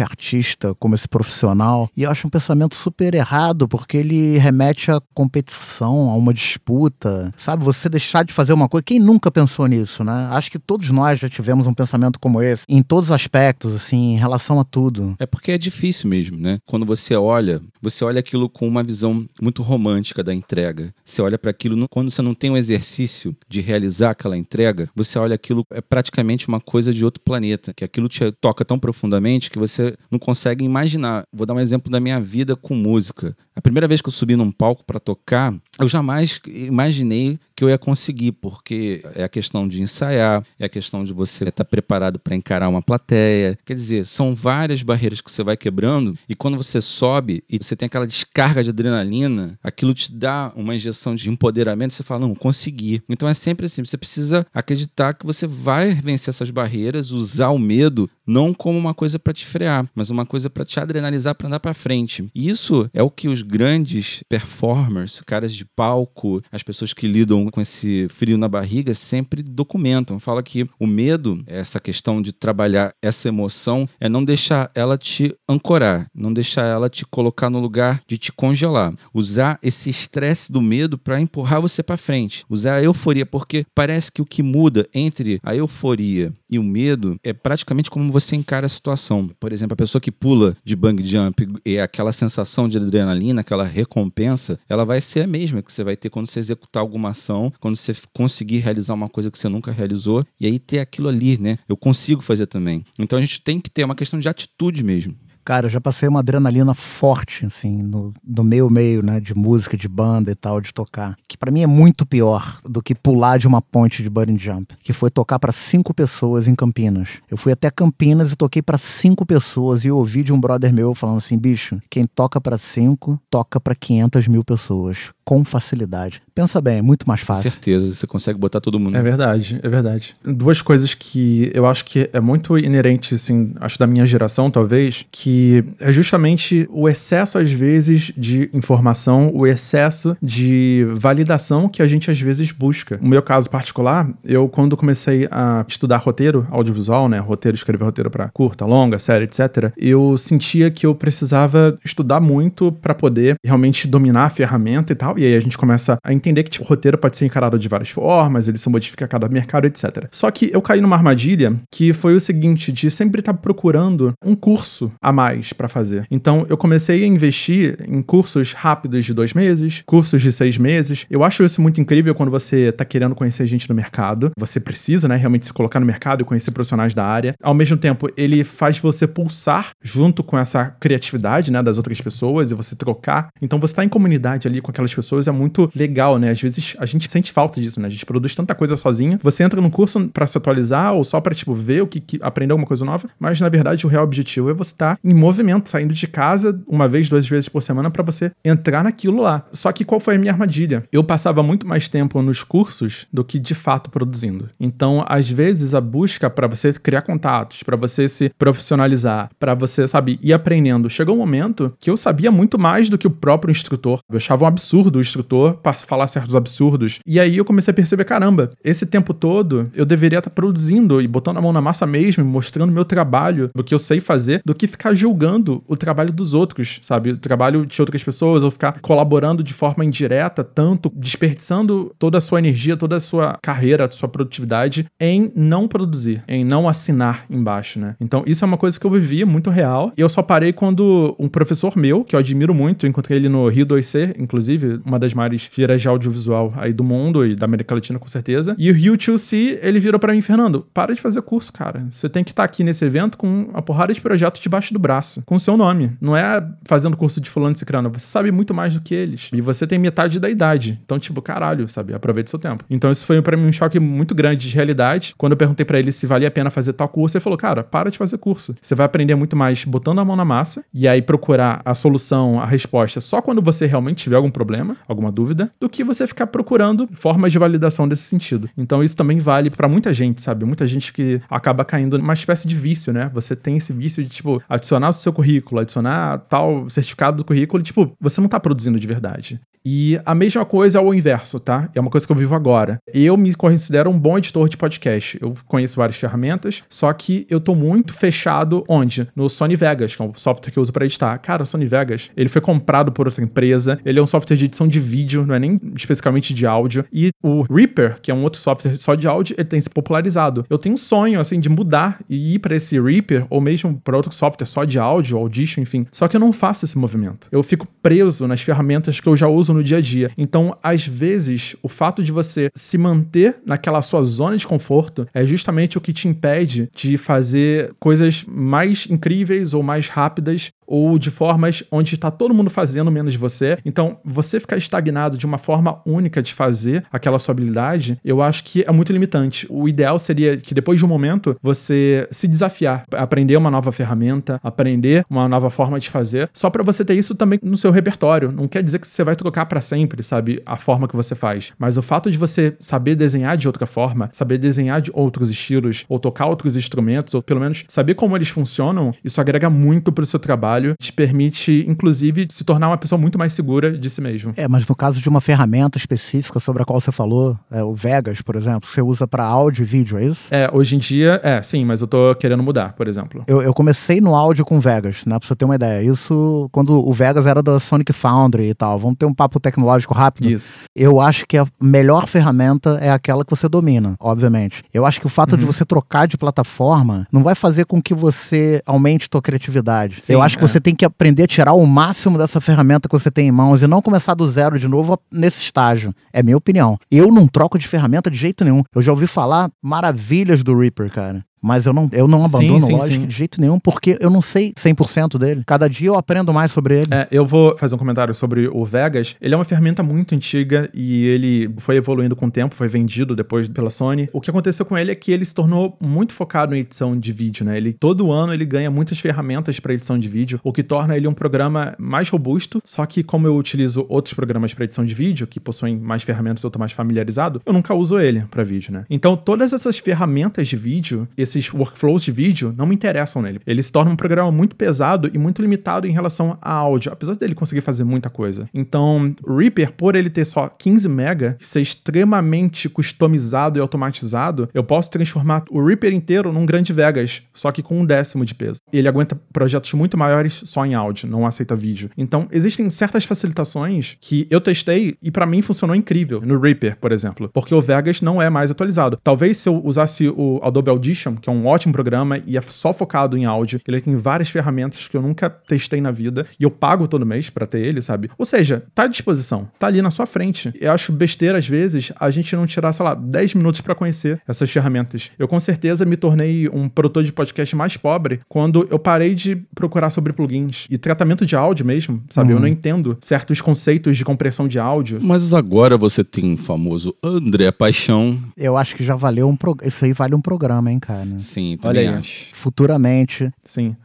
artista, como esse profissional. E eu acho um pensamento super errado, porque ele remete à competição, a uma disputa. Sabe, você deixar de fazer uma coisa. Quem nunca pensou nisso, né? Acho que todos nós já tivemos um pensamento como esse, em todos os aspectos, assim, em relação a tudo. É porque é difícil mesmo, né? Quando você olha, você olha aquilo com uma visão muito romântica da entrega. Você olha para aquilo, quando você não tem um exercício de realizar aquela entrega, você olha aquilo, é praticamente uma coisa de outro planeta aquilo te toca tão profundamente que você não consegue imaginar. Vou dar um exemplo da minha vida com música. A primeira vez que eu subi num palco para tocar, eu jamais imaginei que eu ia conseguir, porque é a questão de ensaiar, é a questão de você estar preparado para encarar uma plateia. Quer dizer, são várias barreiras que você vai quebrando e quando você sobe e você tem aquela descarga de adrenalina, aquilo te dá uma injeção de empoderamento, você fala, não, consegui. Então é sempre assim, você precisa acreditar que você vai vencer essas barreiras, usar o medo não como uma coisa para te frear, mas uma coisa para te adrenalizar para andar para frente. E isso é o que os grandes performers, caras de palco, as pessoas que lidam com esse frio na barriga sempre documentam. Fala que o medo, essa questão de trabalhar essa emoção, é não deixar ela te ancorar, não deixar ela te colocar no lugar de te congelar. Usar esse estresse do medo para empurrar você para frente. Usar a euforia, porque parece que o que muda entre a euforia e o medo é praticamente como você encara a situação. Por exemplo, a pessoa que pula de bang jump e aquela sensação de adrenalina, aquela recompensa, ela vai ser a mesma que você vai ter quando você executar alguma ação, quando você conseguir realizar uma coisa que você nunca realizou, e aí ter aquilo ali, né? Eu consigo fazer também. Então a gente tem que ter uma questão de atitude mesmo. Cara, eu já passei uma adrenalina forte, assim, no, no meu meio, né, de música, de banda e tal, de tocar. Que para mim é muito pior do que pular de uma ponte de bungee jump. Que foi tocar para cinco pessoas em Campinas. Eu fui até Campinas e toquei para cinco pessoas e eu ouvi de um brother meu falando assim, bicho, quem toca para cinco, toca para 500 mil pessoas. Com facilidade. Pensa bem, é muito mais fácil. Com certeza, você consegue botar todo mundo. É verdade, é verdade. Duas coisas que eu acho que é muito inerente, assim, acho da minha geração, talvez, que é justamente o excesso, às vezes, de informação, o excesso de validação que a gente, às vezes, busca. No meu caso particular, eu, quando comecei a estudar roteiro audiovisual, né, roteiro, escrever roteiro para curta, longa, série, etc., eu sentia que eu precisava estudar muito para poder realmente dominar a ferramenta e tal, e aí a gente começa a entender que tipo, o roteiro pode ser encarado de várias formas, ele se modifica a cada mercado, etc. Só que eu caí numa armadilha que foi o seguinte, de sempre estar procurando um curso a mais para fazer. Então eu comecei a investir em cursos rápidos de dois meses, cursos de seis meses. Eu acho isso muito incrível quando você tá querendo conhecer gente no mercado. Você precisa, né, realmente se colocar no mercado e conhecer profissionais da área. Ao mesmo tempo, ele faz você pulsar junto com essa criatividade, né, das outras pessoas e você trocar. Então você tá em comunidade ali com aquelas pessoas é muito legal, né? Às vezes a gente sente falta disso, né? A gente produz tanta coisa sozinho. Você entra no curso para se atualizar ou só para tipo ver o que, que, aprender alguma coisa nova, mas na verdade o real objetivo é você estar tá em movimento, saindo de casa uma vez, duas vezes por semana para você entrar naquilo lá. Só que qual foi a minha armadilha? Eu passava muito mais tempo nos cursos do que de fato produzindo. Então, às vezes a busca para você criar contatos, para você se profissionalizar, para você, sabe, ir aprendendo, chegou um momento que eu sabia muito mais do que o próprio instrutor. Eu achava um absurdo o instrutor falar certos absurdos. E aí eu comecei a perceber, caramba, esse tempo todo eu deveria estar tá produzindo e botando a mão na massa mesmo, mostrando meu trabalho, do que eu sei fazer, do que ficar julgando o trabalho dos outros, sabe? O trabalho de outras pessoas, ou ficar colaborando de forma indireta, tanto desperdiçando toda a sua energia, toda a sua carreira, a sua produtividade em não produzir, em não assinar embaixo, né? Então, isso é uma coisa que eu vivia muito real. E eu só parei quando um professor meu, que eu admiro muito, encontrei ele no Rio 2C, inclusive, uma das maiores feiras de audiovisual aí do mundo e da América Latina com certeza. E o Rio 2C, ele virou para mim, Fernando, para de fazer curso, cara. Você tem que estar tá aqui nesse evento com uma porrada de projetos debaixo do braço braço, com seu nome. Não é fazendo curso de fulano e cicrano. Você sabe muito mais do que eles. E você tem metade da idade. Então, tipo, caralho, sabe? Aproveite seu tempo. Então, isso foi para mim um choque muito grande de realidade. Quando eu perguntei para ele se valia a pena fazer tal curso, ele falou, cara, para de fazer curso. Você vai aprender muito mais botando a mão na massa e aí procurar a solução, a resposta só quando você realmente tiver algum problema, alguma dúvida, do que você ficar procurando formas de validação desse sentido. Então, isso também vale para muita gente, sabe? Muita gente que acaba caindo numa espécie de vício, né? Você tem esse vício de, tipo, adicionar o seu currículo, adicionar tal certificado do currículo, tipo, você não tá produzindo de verdade. E a mesma coisa é o inverso, tá? É uma coisa que eu vivo agora. Eu me considero um bom editor de podcast. Eu conheço várias ferramentas, só que eu tô muito fechado onde? No Sony Vegas, que é o software que eu uso para editar. Cara, o Sony Vegas, ele foi comprado por outra empresa, ele é um software de edição de vídeo, não é nem especificamente de áudio. E o Reaper, que é um outro software só de áudio, ele tem se popularizado. Eu tenho um sonho, assim, de mudar e ir para esse Reaper, ou mesmo para outro software só de áudio, Audition, enfim. Só que eu não faço esse movimento. Eu fico preso nas ferramentas que eu já uso no dia a dia. Então, às vezes, o fato de você se manter naquela sua zona de conforto é justamente o que te impede de fazer coisas mais incríveis ou mais rápidas ou de formas onde está todo mundo fazendo menos você. Então, você ficar estagnado de uma forma única de fazer aquela sua habilidade, eu acho que é muito limitante. O ideal seria que depois de um momento você se desafiar, aprender uma nova ferramenta, aprender uma nova forma de fazer, só para você ter isso também no seu repertório. Não quer dizer que você vai trocar para sempre, sabe, a forma que você faz, mas o fato de você saber desenhar de outra forma, saber desenhar de outros estilos, ou tocar outros instrumentos, ou pelo menos saber como eles funcionam, isso agrega muito pro seu trabalho trabalho te permite, inclusive, se tornar uma pessoa muito mais segura de si mesmo. É, mas no caso de uma ferramenta específica sobre a qual você falou, é, o Vegas, por exemplo, você usa para áudio e vídeo, é isso? É, hoje em dia, é, sim, mas eu tô querendo mudar, por exemplo. Eu, eu comecei no áudio com Vegas, né, pra você ter uma ideia. Isso quando o Vegas era da Sonic Foundry e tal. Vamos ter um papo tecnológico rápido. Isso. Eu acho que a melhor ferramenta é aquela que você domina, obviamente. Eu acho que o fato uhum. de você trocar de plataforma não vai fazer com que você aumente sua criatividade. Sim, eu acho que é. Você tem que aprender a tirar o máximo dessa ferramenta que você tem em mãos e não começar do zero de novo nesse estágio. É minha opinião. Eu não troco de ferramenta de jeito nenhum. Eu já ouvi falar maravilhas do Reaper, cara. Mas eu não, eu não abandono sim, sim, sim. de jeito nenhum, porque eu não sei 100% dele. Cada dia eu aprendo mais sobre ele. É, eu vou fazer um comentário sobre o Vegas. Ele é uma ferramenta muito antiga e ele foi evoluindo com o tempo, foi vendido depois pela Sony. O que aconteceu com ele é que ele se tornou muito focado em edição de vídeo, né? Ele todo ano ele ganha muitas ferramentas para edição de vídeo, o que torna ele um programa mais robusto. Só que como eu utilizo outros programas para edição de vídeo que possuem mais ferramentas, eu tô mais familiarizado, eu nunca uso ele para vídeo, né? Então todas essas ferramentas de vídeo, esses workflows de vídeo não me interessam nele. Ele se torna um programa muito pesado e muito limitado em relação a áudio, apesar dele conseguir fazer muita coisa. Então, Reaper, por ele ter só 15 mega, ser extremamente customizado e automatizado, eu posso transformar o Reaper inteiro num grande Vegas, só que com um décimo de peso. Ele aguenta projetos muito maiores só em áudio, não aceita vídeo. Então, existem certas facilitações que eu testei e para mim funcionou incrível no Reaper, por exemplo, porque o Vegas não é mais atualizado. Talvez se eu usasse o Adobe Audition, que é um ótimo programa e é só focado em áudio. Ele tem várias ferramentas que eu nunca testei na vida e eu pago todo mês para ter ele, sabe? Ou seja, tá à disposição, tá ali na sua frente. Eu acho besteira às vezes a gente não tirar, sei lá, 10 minutos para conhecer essas ferramentas. Eu com certeza me tornei um produtor de podcast mais pobre quando eu parei de procurar sobre plugins e tratamento de áudio mesmo, sabe? Uhum. Eu não entendo certos conceitos de compressão de áudio. Mas agora você tem o famoso André Paixão. Eu acho que já valeu um pro... isso aí vale um programa, hein, cara? Sim, Sim, também Olha aí. acho. Futuramente. Sim.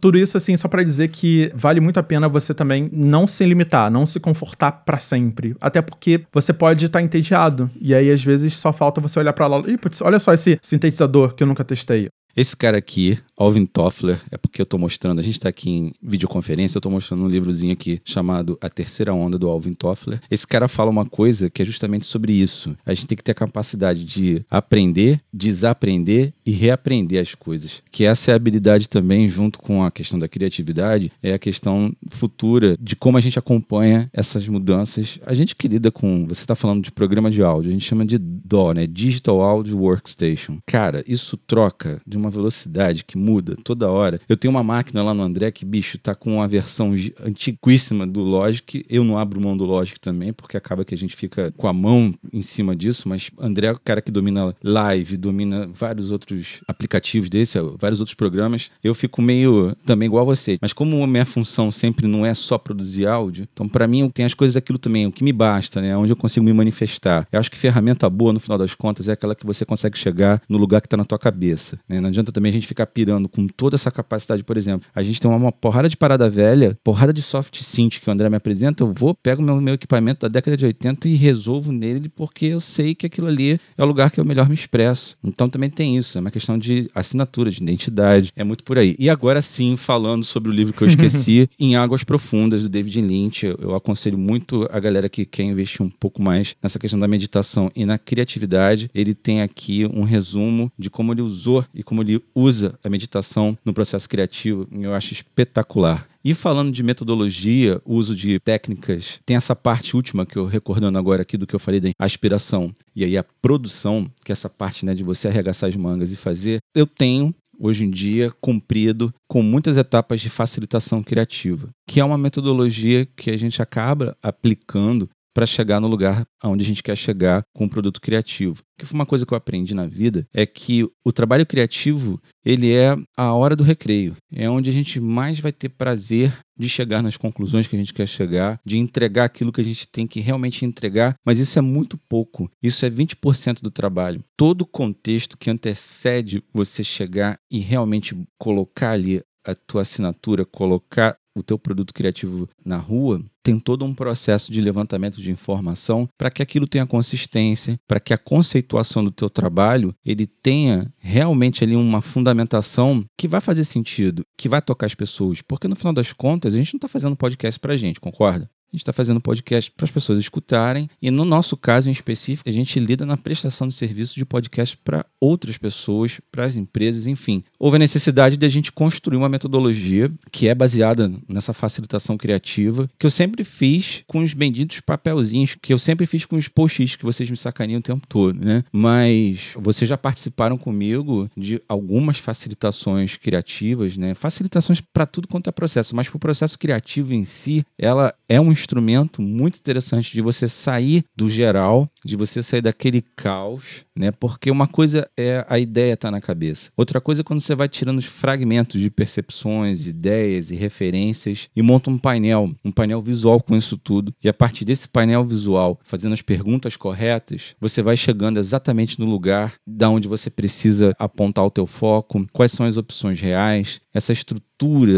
Tudo isso, assim, só para dizer que vale muito a pena você também não se limitar, não se confortar para sempre. Até porque você pode estar entediado. E aí, às vezes, só falta você olhar para lá e, putz, olha só esse sintetizador que eu nunca testei. Esse cara aqui, Alvin Toffler, é porque eu tô mostrando, a gente tá aqui em videoconferência, eu tô mostrando um livrozinho aqui chamado A Terceira Onda do Alvin Toffler. Esse cara fala uma coisa que é justamente sobre isso. A gente tem que ter a capacidade de aprender, desaprender e reaprender as coisas. Que essa é a habilidade também, junto com a questão da criatividade, é a questão futura de como a gente acompanha essas mudanças. A gente que lida com, você tá falando de programa de áudio, a gente chama de DAW, né? Digital Audio Workstation. Cara, isso troca de uma velocidade que muda toda hora. Eu tenho uma máquina lá no André que, bicho, tá com uma versão antiquíssima do Logic. Eu não abro mão do Logic também, porque acaba que a gente fica com a mão em cima disso, mas André é o cara que domina live, domina vários outros aplicativos desse, vários outros programas. Eu fico meio também igual a você. Mas como a minha função sempre não é só produzir áudio, então para mim tem as coisas aquilo também, o que me basta, né? Onde eu consigo me manifestar. Eu acho que ferramenta boa, no final das contas, é aquela que você consegue chegar no lugar que está na tua cabeça. Né? Não adianta também a gente ficar pirando com toda essa capacidade, por exemplo. A gente tem uma porrada de parada velha, porrada de soft synth que o André me apresenta, eu vou, pego meu, meu equipamento da década de 80 e resolvo nele porque eu sei que aquilo ali é o lugar que eu melhor me expresso. Então também tem isso, é uma questão de assinatura, de identidade, é muito por aí. E agora sim, falando sobre o livro que eu esqueci, Em Águas Profundas, do David Lynch, eu aconselho muito a galera que quer investir um pouco mais nessa questão da meditação e na criatividade. Ele tem aqui um resumo de como ele usou e como ele usa a meditação no processo criativo. Eu acho espetacular. E falando de metodologia, uso de técnicas, tem essa parte última que eu recordando agora aqui do que eu falei da aspiração e aí a produção, que é essa parte né, de você arregaçar as mangas e fazer. Eu tenho hoje em dia cumprido com muitas etapas de facilitação criativa, que é uma metodologia que a gente acaba aplicando para chegar no lugar aonde a gente quer chegar com um produto criativo. Que foi uma coisa que eu aprendi na vida é que o trabalho criativo ele é a hora do recreio, é onde a gente mais vai ter prazer de chegar nas conclusões que a gente quer chegar, de entregar aquilo que a gente tem que realmente entregar, mas isso é muito pouco. Isso é 20% do trabalho. Todo o contexto que antecede você chegar e realmente colocar ali a tua assinatura, colocar o teu produto criativo na rua, tem todo um processo de levantamento de informação para que aquilo tenha consistência, para que a conceituação do teu trabalho ele tenha realmente ali uma fundamentação que vai fazer sentido, que vai tocar as pessoas, porque no final das contas a gente não está fazendo podcast para gente, concorda? A gente está fazendo podcast para as pessoas escutarem e, no nosso caso em específico, a gente lida na prestação de serviço de podcast para outras pessoas, para as empresas, enfim. Houve a necessidade de a gente construir uma metodologia que é baseada nessa facilitação criativa, que eu sempre fiz com os benditos papelzinhos, que eu sempre fiz com os posts que vocês me sacaneiam o tempo todo, né? Mas vocês já participaram comigo de algumas facilitações criativas, né? Facilitações para tudo quanto é processo, mas para o processo criativo em si, ela é um instrumento muito interessante de você sair do geral, de você sair daquele caos, né? Porque uma coisa é a ideia estar tá na cabeça. Outra coisa é quando você vai tirando os fragmentos de percepções, ideias e referências e monta um painel, um painel visual com isso tudo. E a partir desse painel visual, fazendo as perguntas corretas, você vai chegando exatamente no lugar da onde você precisa apontar o teu foco, quais são as opções reais, essa estrutura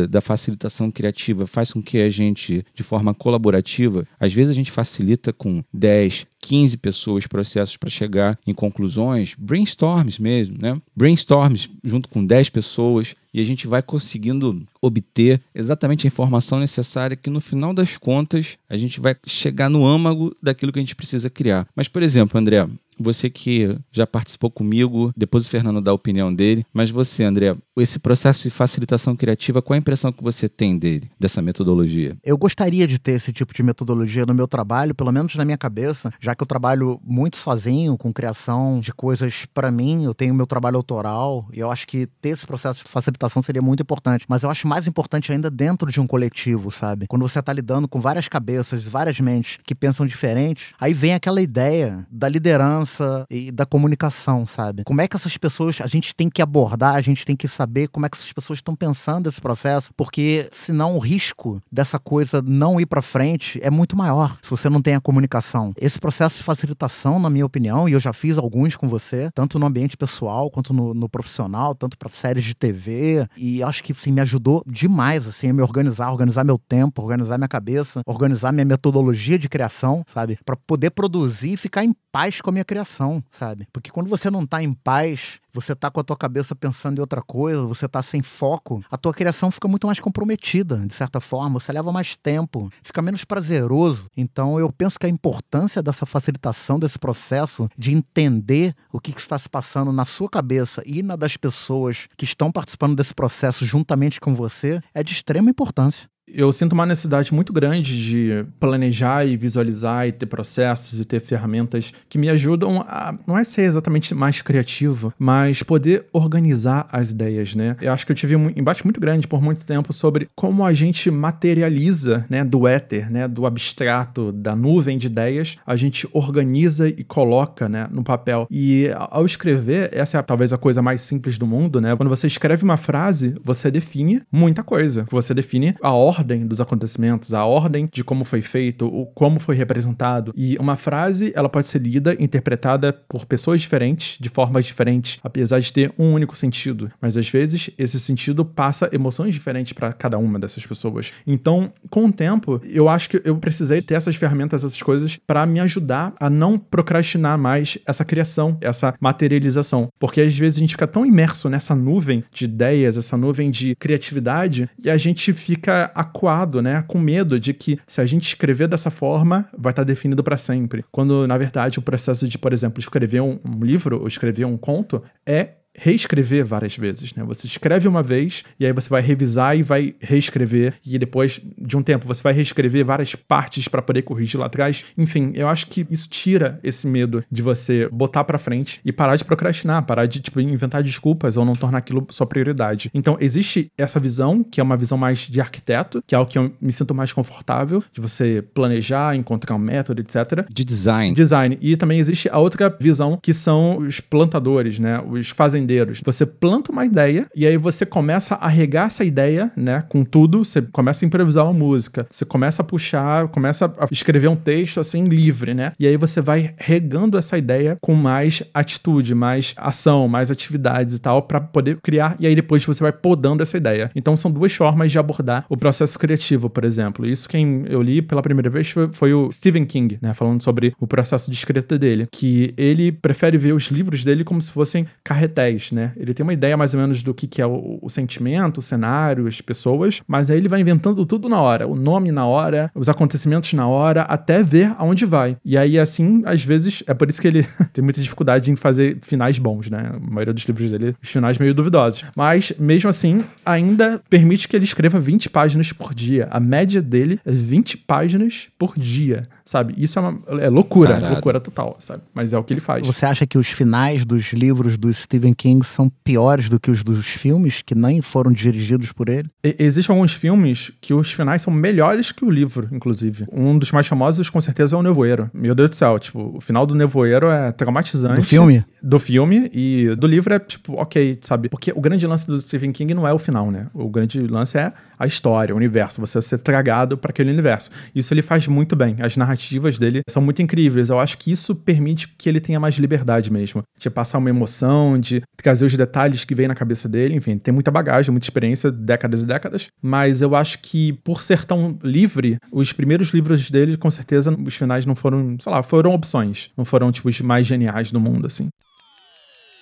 da facilitação criativa faz com que a gente, de forma colaborativa, às vezes a gente facilita com 10, 15 pessoas processos para chegar em conclusões, brainstorms mesmo, né? Brainstorms junto com 10 pessoas e a gente vai conseguindo obter exatamente a informação necessária que no final das contas a gente vai chegar no âmago daquilo que a gente precisa criar. Mas, por exemplo, André, você que já participou comigo, depois o Fernando dá a opinião dele, mas você, André, esse processo de facilitação criativa, qual a impressão que você tem dele, dessa metodologia? Eu gostaria de ter esse tipo de metodologia no meu trabalho, pelo menos na minha cabeça, já que eu trabalho muito sozinho com criação de coisas para mim, eu tenho meu trabalho autoral e eu acho que ter esse processo de facilitação seria muito importante, mas eu acho mais importante ainda dentro de um coletivo, sabe? Quando você tá lidando com várias cabeças, várias mentes que pensam diferentes, aí vem aquela ideia da liderança e da comunicação, sabe? Como é que essas pessoas a gente tem que abordar, a gente tem que saber como é que essas pessoas estão pensando esse processo, porque senão o risco dessa coisa não ir para frente é muito maior se você não tem a comunicação. Esse processo de facilitação, na minha opinião, e eu já fiz alguns com você, tanto no ambiente pessoal quanto no, no profissional, tanto para séries de TV, e acho que assim, me ajudou demais assim, a me organizar, organizar meu tempo, organizar minha cabeça, organizar minha metodologia de criação, sabe? Para poder produzir e ficar em paz com a minha criação, sabe? Porque quando você não tá em paz, você tá com a tua cabeça pensando em outra coisa, você tá sem foco, a tua criação fica muito mais comprometida, de certa forma, você leva mais tempo, fica menos prazeroso. Então eu penso que a importância dessa facilitação desse processo de entender o que, que está se passando na sua cabeça e na das pessoas que estão participando desse processo juntamente com você é de extrema importância. Eu sinto uma necessidade muito grande de planejar e visualizar e ter processos e ter ferramentas que me ajudam a não é ser exatamente mais criativo, mas poder organizar as ideias, né? Eu acho que eu tive um embate muito grande por muito tempo sobre como a gente materializa, né, do éter, né, do abstrato, da nuvem de ideias, a gente organiza e coloca, né, no papel. E ao escrever, essa é talvez a coisa mais simples do mundo, né? Quando você escreve uma frase, você define muita coisa. Você define a ordem dos acontecimentos, a ordem de como foi feito, o como foi representado. E uma frase, ela pode ser lida, interpretada por pessoas diferentes, de formas diferentes, apesar de ter um único sentido. Mas às vezes esse sentido passa emoções diferentes para cada uma dessas pessoas. Então, com o tempo, eu acho que eu precisei ter essas ferramentas, essas coisas para me ajudar a não procrastinar mais essa criação, essa materialização, porque às vezes a gente fica tão imerso nessa nuvem de ideias, essa nuvem de criatividade, e a gente fica acuado, né, com medo de que se a gente escrever dessa forma, vai estar tá definido para sempre. Quando na verdade o processo de, por exemplo, escrever um, um livro ou escrever um conto é reescrever várias vezes, né? Você escreve uma vez e aí você vai revisar e vai reescrever e depois de um tempo você vai reescrever várias partes para poder corrigir lá atrás. Enfim, eu acho que isso tira esse medo de você botar para frente e parar de procrastinar, parar de tipo inventar desculpas ou não tornar aquilo sua prioridade. Então, existe essa visão, que é uma visão mais de arquiteto, que é o que eu me sinto mais confortável de você planejar, encontrar um método, etc. De design. Design. E também existe a outra visão que são os plantadores, né? Os fazendeiros fazendeiros. Você planta uma ideia e aí você começa a regar essa ideia, né, com tudo, você começa a improvisar uma música, você começa a puxar, começa a escrever um texto assim livre, né? E aí você vai regando essa ideia com mais atitude, mais ação, mais atividades e tal para poder criar e aí depois você vai podando essa ideia. Então são duas formas de abordar o processo criativo, por exemplo. Isso quem eu li pela primeira vez foi, foi o Stephen King, né, falando sobre o processo de escrita dele, que ele prefere ver os livros dele como se fossem carretéis né? Ele tem uma ideia mais ou menos do que, que é o, o, sentimento, o cenário, as pessoas, mas aí ele vai inventando tudo na hora, o nome na hora, os acontecimentos na hora, até ver aonde vai. E aí, assim, às vezes, é por isso que ele tem muita dificuldade em fazer finais bons, né? A maioria dos livros dele, os finais meio duvidosos. Mas, mesmo assim, ainda permite que ele escreva 20 páginas por dia. A média dele é 20 páginas por dia sabe? Isso é, uma, é loucura, loucura total, sabe? Mas é o que ele faz. Você acha que os finais dos livros do Stephen King são piores do que os dos filmes, que nem foram dirigidos por ele? E, existem alguns filmes que os finais são melhores que o livro, inclusive. Um dos mais famosos, com certeza, é o Nevoeiro. Meu Deus do céu, tipo, o final do Nevoeiro é traumatizante. Do filme? Do filme, e do livro é, tipo, ok, sabe? Porque o grande lance do Stephen King não é o final, né? O grande lance é a história, o universo, você ser tragado para aquele universo. Isso ele faz muito bem. As narrativas narrativas dele são muito incríveis. Eu acho que isso permite que ele tenha mais liberdade mesmo, de passar uma emoção, de trazer os detalhes que vem na cabeça dele. Enfim, tem muita bagagem, muita experiência, décadas e décadas. Mas eu acho que por ser tão livre, os primeiros livros dele, com certeza, os finais não foram, sei lá, foram opções. Não foram, tipo, os mais geniais do mundo, assim.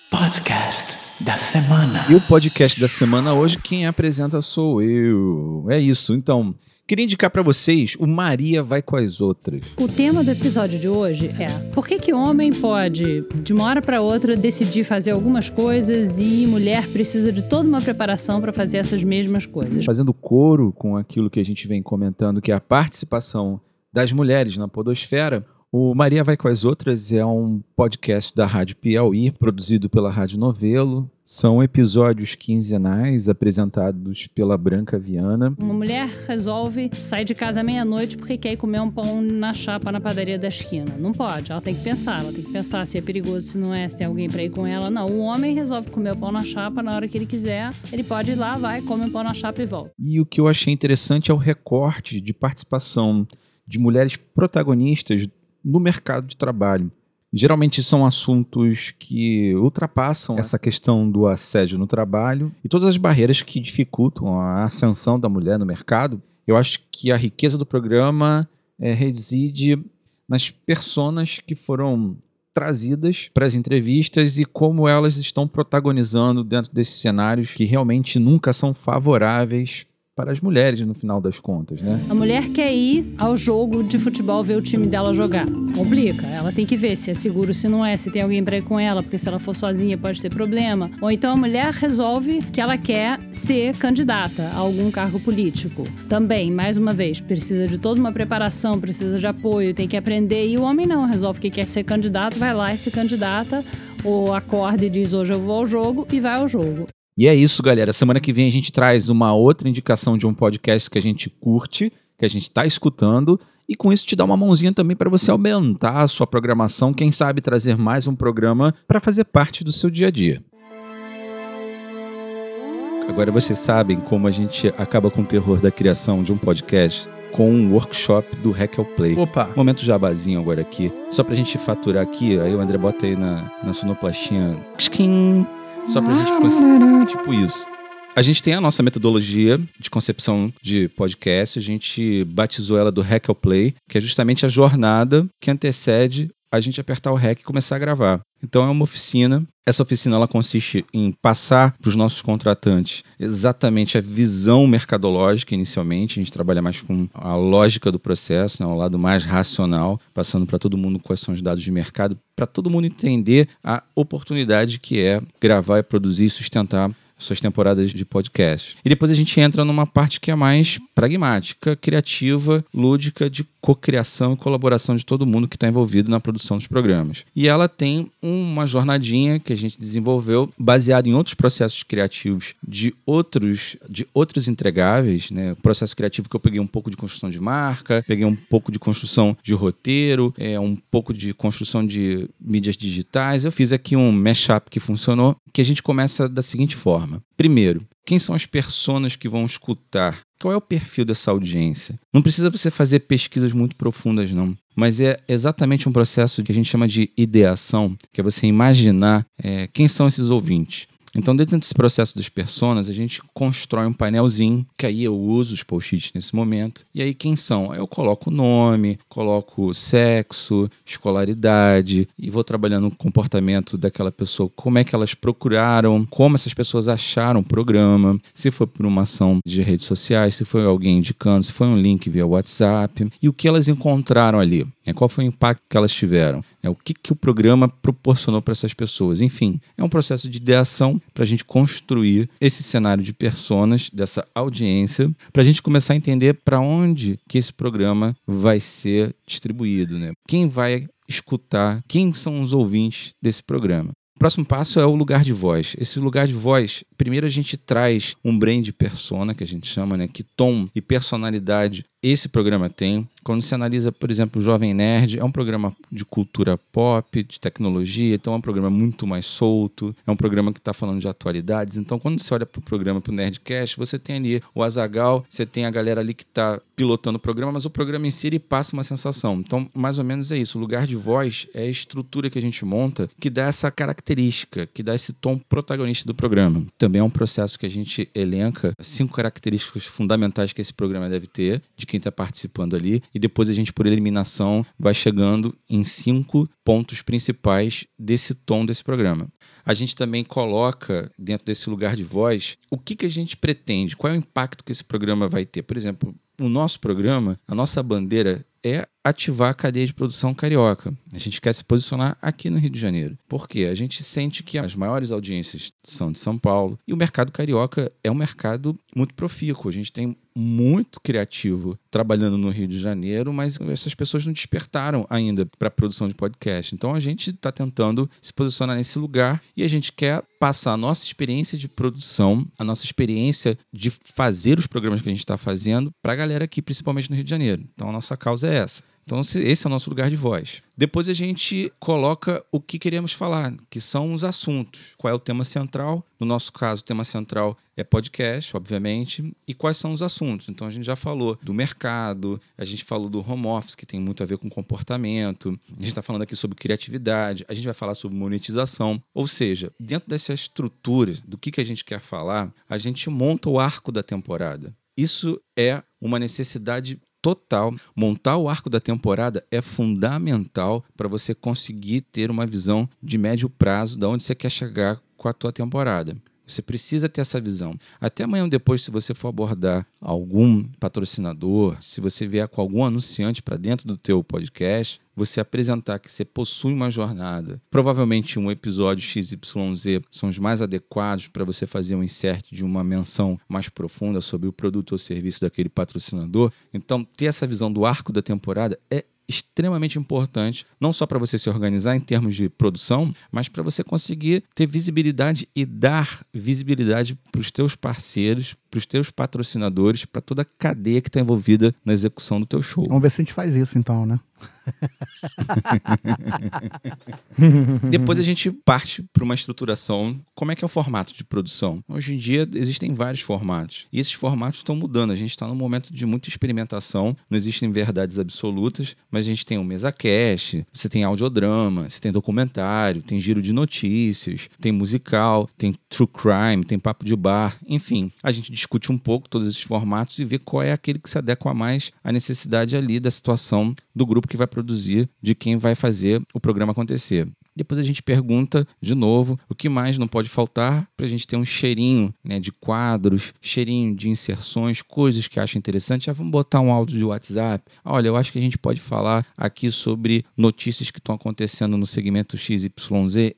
Podcast da semana. E o podcast da semana hoje, quem apresenta sou eu. É isso. Então, Queria indicar para vocês o Maria vai com as outras. O tema do episódio de hoje é por que que homem pode de uma hora para outra decidir fazer algumas coisas e mulher precisa de toda uma preparação para fazer essas mesmas coisas. Fazendo coro com aquilo que a gente vem comentando que é a participação das mulheres na podosfera, o Maria Vai com as Outras é um podcast da Rádio Piauí, produzido pela Rádio Novelo. São episódios quinzenais apresentados pela Branca Viana. Uma mulher resolve sair de casa meia-noite porque quer ir comer um pão na chapa na padaria da esquina. Não pode, ela tem que pensar, ela tem que pensar se é perigoso, se não é, se tem alguém para ir com ela. Não, o homem resolve comer o pão na chapa na hora que ele quiser, ele pode ir lá, vai, come o pão na chapa e volta. E o que eu achei interessante é o recorte de participação de mulheres protagonistas no mercado de trabalho. Geralmente são assuntos que ultrapassam essa questão do assédio no trabalho e todas as barreiras que dificultam a ascensão da mulher no mercado. Eu acho que a riqueza do programa é, reside nas personas que foram trazidas para as entrevistas e como elas estão protagonizando dentro desses cenários que realmente nunca são favoráveis para as mulheres no final das contas, né? A mulher quer ir ao jogo de futebol ver o time dela jogar. Complica. Ela tem que ver se é seguro, se não é, se tem alguém para ir com ela, porque se ela for sozinha pode ter problema. Ou então a mulher resolve que ela quer ser candidata a algum cargo político. Também, mais uma vez, precisa de toda uma preparação, precisa de apoio, tem que aprender. E o homem não, resolve que quer ser candidato, vai lá e se candidata, ou acorda e diz hoje eu vou ao jogo e vai ao jogo. E é isso, galera. Semana que vem a gente traz uma outra indicação de um podcast que a gente curte, que a gente está escutando. E com isso te dá uma mãozinha também para você aumentar a sua programação, quem sabe trazer mais um programa para fazer parte do seu dia a dia. Agora vocês sabem como a gente acaba com o terror da criação de um podcast com um workshop do Hackel Play. Opa! Momento jabazinho agora aqui. Só pra gente faturar aqui, aí o André bota aí na, na sonoplastinha. Skin, só pra gente conseguir. Tipo isso. A gente tem a nossa metodologia de concepção de podcast, a gente batizou ela do Hack Play, que é justamente a jornada que antecede a gente apertar o REC e começar a gravar. Então é uma oficina. Essa oficina ela consiste em passar para os nossos contratantes exatamente a visão mercadológica inicialmente. A gente trabalha mais com a lógica do processo, né, o lado mais racional, passando para todo mundo quais são os dados de mercado, para todo mundo entender a oportunidade que é gravar e produzir e sustentar suas temporadas de podcast. E depois a gente entra numa parte que é mais pragmática, criativa, lúdica, de cocriação e colaboração de todo mundo que está envolvido na produção dos programas. E ela tem uma jornadinha que a gente desenvolveu baseado em outros processos criativos de outros de outros entregáveis, né? Processo criativo que eu peguei um pouco de construção de marca, peguei um pouco de construção de roteiro, é um pouco de construção de mídias digitais. Eu fiz aqui um mashup que funcionou, que a gente começa da seguinte forma: primeiro, quem são as pessoas que vão escutar? Qual é o perfil dessa audiência? Não precisa você fazer pesquisas muito profundas, não. Mas é exatamente um processo que a gente chama de ideação, que é você imaginar é, quem são esses ouvintes. Então, dentro desse processo das personas, a gente constrói um painelzinho, que aí eu uso os post-its nesse momento. E aí, quem são? Eu coloco o nome, coloco sexo, escolaridade, e vou trabalhando o comportamento daquela pessoa, como é que elas procuraram, como essas pessoas acharam o programa, se foi por uma ação de redes sociais, se foi alguém indicando, se foi um link via WhatsApp, e o que elas encontraram ali. É, qual foi o impacto que elas tiveram? É, o que, que o programa proporcionou para essas pessoas? Enfim, é um processo de ideação para a gente construir esse cenário de personas, dessa audiência, para a gente começar a entender para onde que esse programa vai ser distribuído, né? Quem vai escutar, quem são os ouvintes desse programa. O próximo passo é o lugar de voz. Esse lugar de voz, primeiro a gente traz um brand persona, que a gente chama, né? Que tom e personalidade esse programa tem. Quando se analisa, por exemplo, o Jovem Nerd, é um programa de cultura pop, de tecnologia, então é um programa muito mais solto, é um programa que está falando de atualidades. Então, quando você olha para o programa, para o Nerdcast, você tem ali o Azagal, você tem a galera ali que está pilotando o programa, mas o programa em si ele passa uma sensação. Então, mais ou menos é isso. O lugar de voz é a estrutura que a gente monta que dá essa característica, que dá esse tom protagonista do programa. Também é um processo que a gente elenca cinco características fundamentais que esse programa deve ter, de quem está participando ali, e depois a gente, por eliminação, vai chegando em cinco pontos principais desse tom desse programa. A gente também coloca dentro desse lugar de voz o que, que a gente pretende, qual é o impacto que esse programa vai ter. Por exemplo, o nosso programa, a nossa bandeira é ativar a cadeia de produção carioca. A gente quer se posicionar aqui no Rio de Janeiro. Por quê? A gente sente que as maiores audiências são de São Paulo e o mercado carioca é um mercado muito profícuo. A gente tem muito criativo trabalhando no Rio de Janeiro, mas essas pessoas não despertaram ainda para a produção de podcast. Então a gente está tentando se posicionar nesse lugar e a gente quer passar a nossa experiência de produção, a nossa experiência de fazer os programas que a gente está fazendo para a galera aqui, principalmente no Rio de Janeiro. Então a nossa causa é essa. Então, esse é o nosso lugar de voz. Depois a gente coloca o que queremos falar, que são os assuntos. Qual é o tema central? No nosso caso, o tema central é podcast, obviamente. E quais são os assuntos? Então, a gente já falou do mercado, a gente falou do home office, que tem muito a ver com comportamento. A gente está falando aqui sobre criatividade, a gente vai falar sobre monetização. Ou seja, dentro dessa estrutura do que, que a gente quer falar, a gente monta o arco da temporada. Isso é uma necessidade total. Montar o arco da temporada é fundamental para você conseguir ter uma visão de médio prazo de onde você quer chegar com a tua temporada. Você precisa ter essa visão. Até amanhã depois, se você for abordar algum patrocinador, se você vier com algum anunciante para dentro do teu podcast, você apresentar que você possui uma jornada, provavelmente um episódio XYZ são os mais adequados para você fazer um insert de uma menção mais profunda sobre o produto ou serviço daquele patrocinador. Então, ter essa visão do arco da temporada é extremamente importante, não só para você se organizar em termos de produção, mas para você conseguir ter visibilidade e dar visibilidade para os teus parceiros, para os teus patrocinadores, para toda a cadeia que está envolvida na execução do teu show. Vamos ver se a gente faz isso então, né? Depois a gente parte para uma estruturação. Como é que é o formato de produção? Hoje em dia existem vários formatos. E esses formatos estão mudando. A gente está num momento de muita experimentação. Não existem verdades absolutas, mas a gente tem o mesa cast, você tem audiodrama, você tem documentário, tem giro de notícias, tem musical, tem true crime, tem papo de bar. Enfim, a gente discute um pouco todos esses formatos e vê qual é aquele que se adequa mais à necessidade ali da situação do grupo que vai produzir, de quem vai fazer o programa acontecer. Depois a gente pergunta de novo o que mais não pode faltar para a gente ter um cheirinho né, de quadros, cheirinho de inserções, coisas que acha interessante. Já vamos botar um áudio de WhatsApp. Olha, eu acho que a gente pode falar aqui sobre notícias que estão acontecendo no segmento XYZ.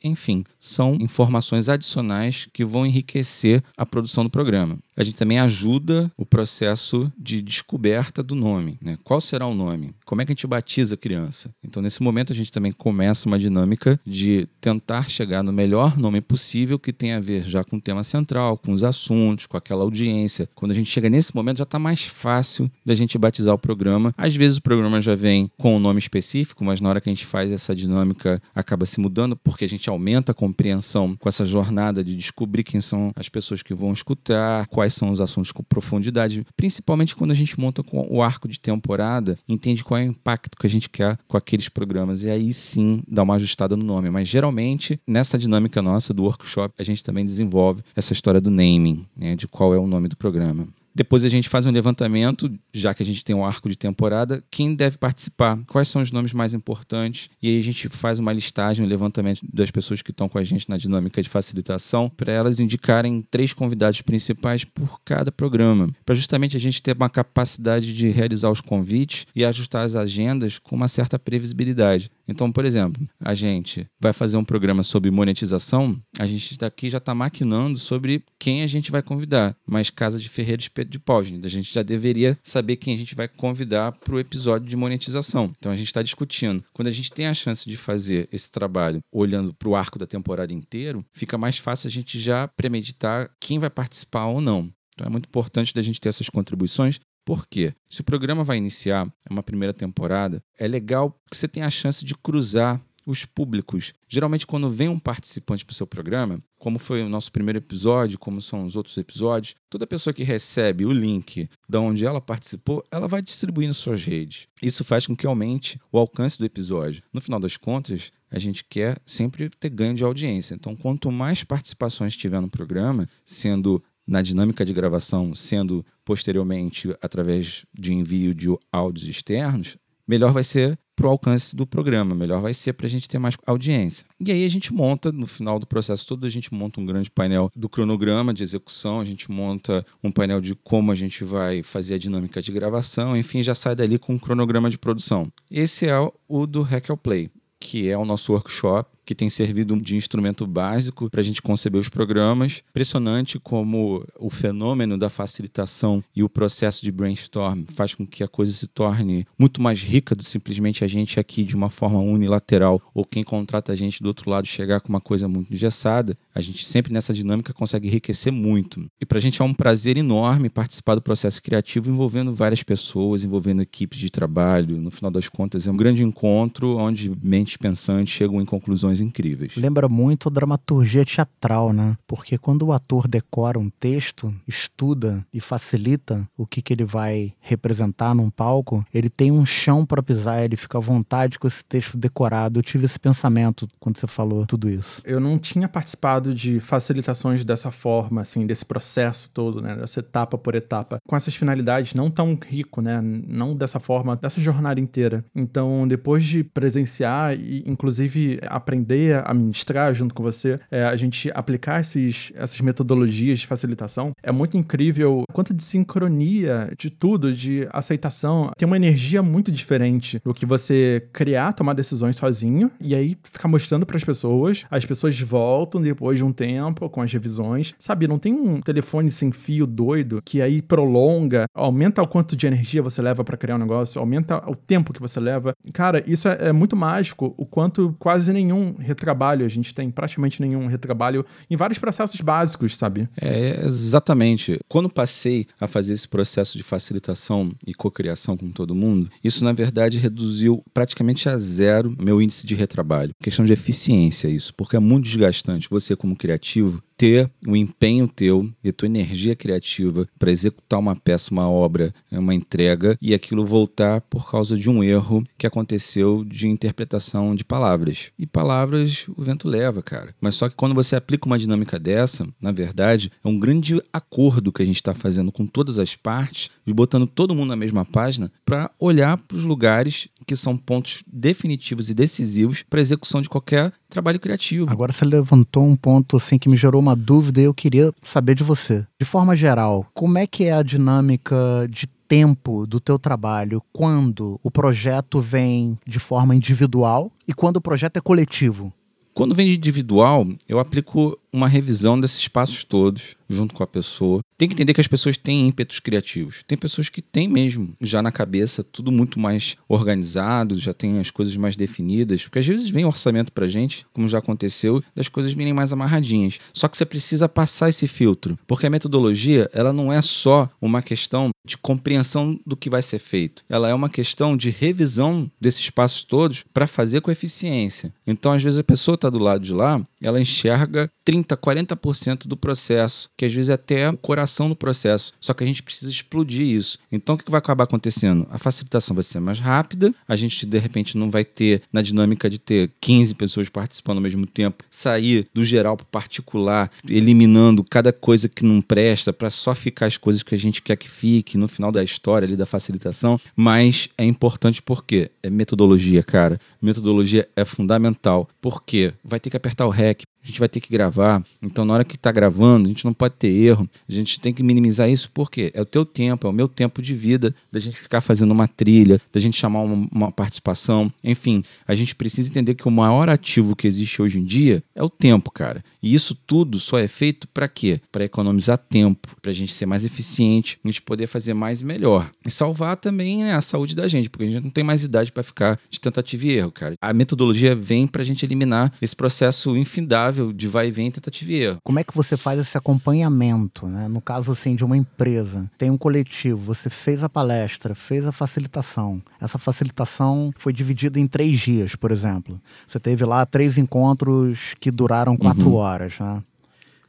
Enfim, são informações adicionais que vão enriquecer a produção do programa. A gente também ajuda o processo de descoberta do nome. Né? Qual será o nome? Como é que a gente batiza a criança? Então, nesse momento, a gente também começa uma dinâmica de tentar chegar no melhor nome possível que tenha a ver já com o tema central, com os assuntos, com aquela audiência. Quando a gente chega nesse momento, já está mais fácil da gente batizar o programa. Às vezes o programa já vem com um nome específico, mas na hora que a gente faz essa dinâmica, acaba se mudando, porque a gente aumenta a compreensão com essa jornada de descobrir quem são as pessoas que vão escutar, quais são os assuntos com profundidade, principalmente quando a gente monta com o arco de temporada, entende qual é o impacto que a gente quer com aqueles programas e aí sim dá uma ajustada no nome. Mas geralmente, nessa dinâmica nossa do workshop, a gente também desenvolve essa história do naming, né, de qual é o nome do programa. Depois a gente faz um levantamento, já que a gente tem um arco de temporada, quem deve participar, quais são os nomes mais importantes, e aí a gente faz uma listagem, um levantamento das pessoas que estão com a gente na dinâmica de facilitação, para elas indicarem três convidados principais por cada programa, para justamente a gente ter uma capacidade de realizar os convites e ajustar as agendas com uma certa previsibilidade. Então, por exemplo, a gente vai fazer um programa sobre monetização, a gente daqui já está maquinando sobre quem a gente vai convidar, mas Casa de Ferreira Espeto de Pau, a gente já deveria saber quem a gente vai convidar para o episódio de monetização. Então a gente está discutindo. Quando a gente tem a chance de fazer esse trabalho olhando para o arco da temporada inteiro, fica mais fácil a gente já premeditar quem vai participar ou não. Então é muito importante da gente ter essas contribuições, por quê? Se o programa vai iniciar uma primeira temporada, é legal que você tenha a chance de cruzar os públicos. Geralmente, quando vem um participante para o seu programa, como foi o nosso primeiro episódio, como são os outros episódios, toda pessoa que recebe o link de onde ela participou, ela vai distribuir nas suas redes. Isso faz com que aumente o alcance do episódio. No final das contas, a gente quer sempre ter ganho de audiência. Então, quanto mais participações tiver no programa, sendo na dinâmica de gravação, sendo posteriormente através de envio de áudios externos, melhor vai ser para o alcance do programa, melhor vai ser para a gente ter mais audiência. E aí a gente monta, no final do processo todo, a gente monta um grande painel do cronograma de execução, a gente monta um painel de como a gente vai fazer a dinâmica de gravação, enfim, já sai dali com um cronograma de produção. Esse é o do Hack Play, que é o nosso workshop que tem servido de instrumento básico para a gente conceber os programas. Impressionante como o fenômeno da facilitação e o processo de brainstorm faz com que a coisa se torne muito mais rica do simplesmente a gente aqui de uma forma unilateral ou quem contrata a gente do outro lado chegar com uma coisa muito engessada. A gente sempre nessa dinâmica consegue enriquecer muito. E para a gente é um prazer enorme participar do processo criativo envolvendo várias pessoas, envolvendo equipes de trabalho. No final das contas, é um grande encontro onde mentes pensantes chegam em conclusões incríveis. Lembra muito dramaturgia teatral, né? Porque quando o ator decora um texto, estuda e facilita o que, que ele vai representar num palco, ele tem um chão para pisar, ele fica à vontade com esse texto decorado. Eu tive esse pensamento quando você falou tudo isso. Eu não tinha participado de facilitações dessa forma, assim, desse processo todo, né? Dessa etapa por etapa. Com essas finalidades não tão rico, né? Não dessa forma, dessa jornada inteira. Então, depois de presenciar e, inclusive, aprender aprender a ministrar junto com você, é, a gente aplicar esses, essas metodologias de facilitação, é muito incrível o quanto de sincronia de tudo, de aceitação. Tem uma energia muito diferente do que você criar, tomar decisões sozinho e aí ficar mostrando para as pessoas. As pessoas voltam depois de um tempo com as revisões. Sabe, não tem um telefone sem fio doido que aí prolonga, aumenta o quanto de energia você leva para criar um negócio, aumenta o tempo que você leva. Cara, isso é, é muito mágico, o quanto quase nenhum retrabalho a gente tem, praticamente nenhum retrabalho em vários processos básicos, sabe? É, exatamente. Quando passei a fazer esse processo de facilitação e cocriação com todo mundo, isso na verdade reduziu praticamente a zero meu índice de retrabalho. Questão de eficiência isso, porque é muito desgastante você como criativo ter o empenho teu e tua energia criativa para executar uma peça, uma obra, uma entrega e aquilo voltar por causa de um erro que aconteceu de interpretação de palavras. E palavras o vento leva, cara. Mas só que quando você aplica uma dinâmica dessa, na verdade, é um grande acordo que a gente está fazendo com todas as partes, e botando todo mundo na mesma página para olhar para os lugares que são pontos definitivos e decisivos para execução de qualquer trabalho criativo. Agora você levantou um ponto assim que me gerou uma dúvida e eu queria saber de você. De forma geral, como é que é a dinâmica de tempo do teu trabalho quando o projeto vem de forma individual e quando o projeto é coletivo? Quando vem de individual, eu aplico uma revisão desses passos todos junto com a pessoa. Tem que entender que as pessoas têm ímpetos criativos. Tem pessoas que têm mesmo já na cabeça tudo muito mais organizado, já tem as coisas mais definidas, porque às vezes vem um orçamento pra gente, como já aconteceu, das coisas virem mais amarradinhas. Só que você precisa passar esse filtro, porque a metodologia, ela não é só uma questão de compreensão do que vai ser feito. Ela é uma questão de revisão desses passos todos para fazer com eficiência. Então, às vezes a pessoa está do lado de lá, ela enxerga 30, 40% do processo, que às vezes é até o coração do processo. Só que a gente precisa explodir isso. Então o que vai acabar acontecendo? A facilitação vai ser mais rápida, a gente de repente não vai ter, na dinâmica de ter 15 pessoas participando ao mesmo tempo, sair do geral para o particular, eliminando cada coisa que não presta para só ficar as coisas que a gente quer que fique no final da história ali da facilitação. Mas é importante porque é metodologia, cara. Metodologia é fundamental. Porque vai ter que apertar o REC, a gente vai ter que gravar. Então, na hora que está gravando, a gente não pode ter erro. A gente tem que minimizar isso porque é o teu tempo, é o meu tempo de vida da gente ficar fazendo uma trilha, da gente chamar uma, uma participação. Enfim, a gente precisa entender que o maior ativo que existe hoje em dia é o tempo, cara. E isso tudo só é feito para quê? Para economizar tempo, para a gente ser mais eficiente, a gente poder fazer mais e melhor. E salvar também né, a saúde da gente, porque a gente não tem mais idade para ficar de tentativa e erro, cara. A metodologia vem para a gente eliminar esse processo infindável de vai e vem, tentativa e erro. Como é que você faz esse acompanhamento, né? No caso, assim, de uma empresa, tem um coletivo, você fez a palestra, fez a facilitação. Essa facilitação foi dividida em três dias, por exemplo. Você teve lá três encontros que duraram quatro Uhum. horas, né?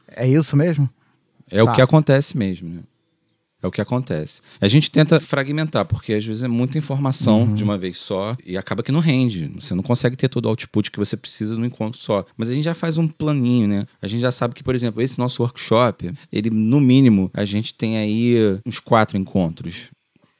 É isso mesmo? É o Tá. que acontece mesmo, né? É o que acontece. A gente tenta fragmentar, porque às vezes é muita informação de uma vez só e acaba que não rende. Você não consegue ter todo o output que você precisa no encontro só. Mas a gente já faz um planinho, né? A gente já sabe que, por exemplo, esse nosso workshop, ele, no mínimo, a gente tem aí uns quatro encontros.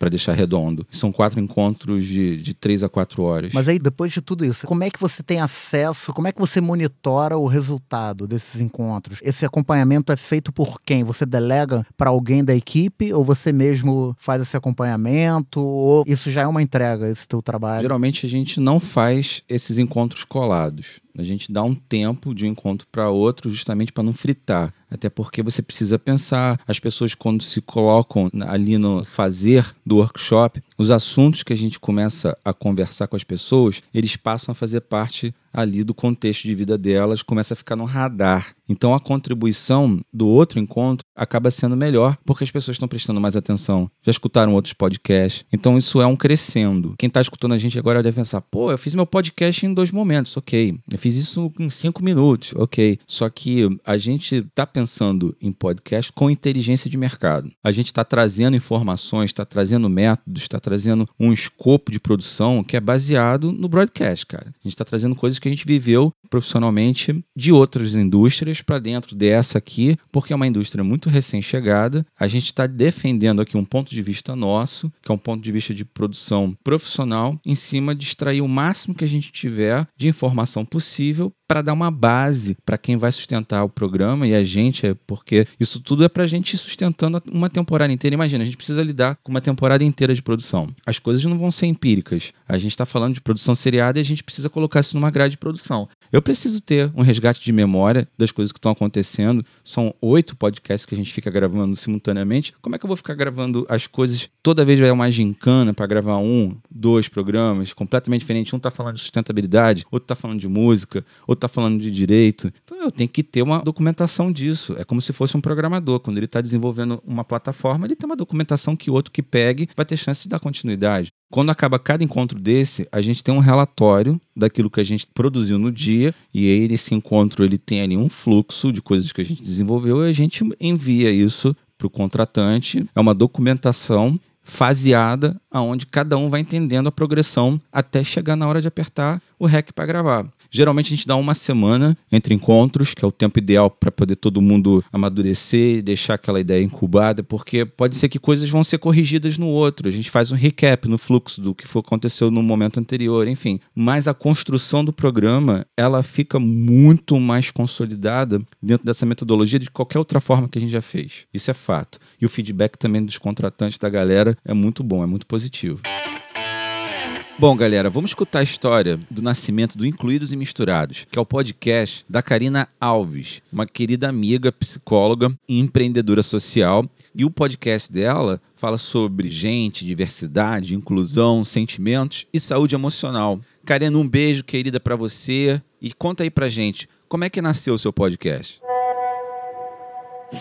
Pra deixar redondo. São quatro encontros de, de três a quatro horas. Mas aí, depois de tudo isso, como é que você tem acesso, como é que você monitora o resultado desses encontros? Esse acompanhamento é feito por quem? Você delega para alguém da equipe ou você mesmo faz esse acompanhamento? Ou isso já é uma entrega, esse teu trabalho? Geralmente a gente não faz esses encontros colados. A gente dá um tempo de um encontro para outro justamente para não fritar. Até porque você precisa pensar, as pessoas quando se colocam ali no fazer do workshop, os assuntos que a gente começa a conversar com as pessoas, eles passam a fazer parte ali do contexto de vida delas, começa a ficar no radar. Então a contribuição do outro encontro acaba sendo melhor porque as pessoas estão prestando mais atenção, já escutaram outros podcasts. Então isso é um crescendo. Quem está escutando a gente agora deve pensar: pô, eu fiz meu podcast em dois momentos, ok. Eu fiz isso em cinco minutos, ok. Só que a gente está pensando em podcast com inteligência de mercado. A gente está trazendo informações, está trazendo métodos, está trazendo um escopo de produção que é baseado no broadcast, cara. A gente está trazendo coisas que a gente viveu profissionalmente de outras indústrias para dentro dessa aqui, porque é uma indústria muito recém-chegada. A gente está defendendo aqui um ponto de vista nosso, que é um ponto de vista de produção profissional, em cima de extrair o máximo que a gente tiver de informação possível para dar uma base para quem vai sustentar o programa e a gente, é porque isso tudo é para a gente ir sustentando uma temporada inteira. Imagina, a gente precisa lidar com uma temporada inteira de produção. As coisas não vão ser empíricas. A gente está falando de produção seriada e a gente precisa colocar isso numa grade de produção. Eu preciso ter um resgate de memória das coisas que estão acontecendo. São oito podcasts que a gente fica gravando simultaneamente. Como é que eu vou ficar gravando as coisas toda vez vai uma gincana para gravar um, dois programas completamente diferentes? Um está falando de sustentabilidade, outro está falando de música, outro está falando de direito. Então eu tenho que ter uma documentação disso. É como se fosse um programador. Quando ele está desenvolvendo uma plataforma, ele tem uma documentação que outro que pegue vai ter chance de dar continuidade. Quando acaba cada encontro desse, a gente tem um relatório daquilo que a gente produziu no dia e aí esse encontro ele tem ali um fluxo de coisas que a gente desenvolveu e a gente envia isso para o contratante. É uma documentação faseada, aonde cada um vai entendendo a progressão até chegar na hora de apertar o REC para gravar. Geralmente a gente dá uma semana entre encontros, que é o tempo ideal para poder todo mundo amadurecer deixar aquela ideia incubada, porque pode ser que coisas vão ser corrigidas no outro. A gente faz um recap no fluxo do que aconteceu no momento anterior, enfim. Mas a construção do programa, ela fica muito mais consolidada dentro dessa metodologia de qualquer outra forma que a gente já fez. Isso é fato. E o feedback também dos contratantes da galera é muito bom, é muito positivo. Bom, galera, vamos escutar a história do nascimento do Incluídos e Misturados, que é o podcast da Karina Alves, uma querida amiga, psicóloga e empreendedora social. E o podcast dela fala sobre gente, diversidade, inclusão, sentimentos e saúde emocional. Karina, um beijo, querida, para você. E conta aí pra gente, como é que nasceu o seu podcast?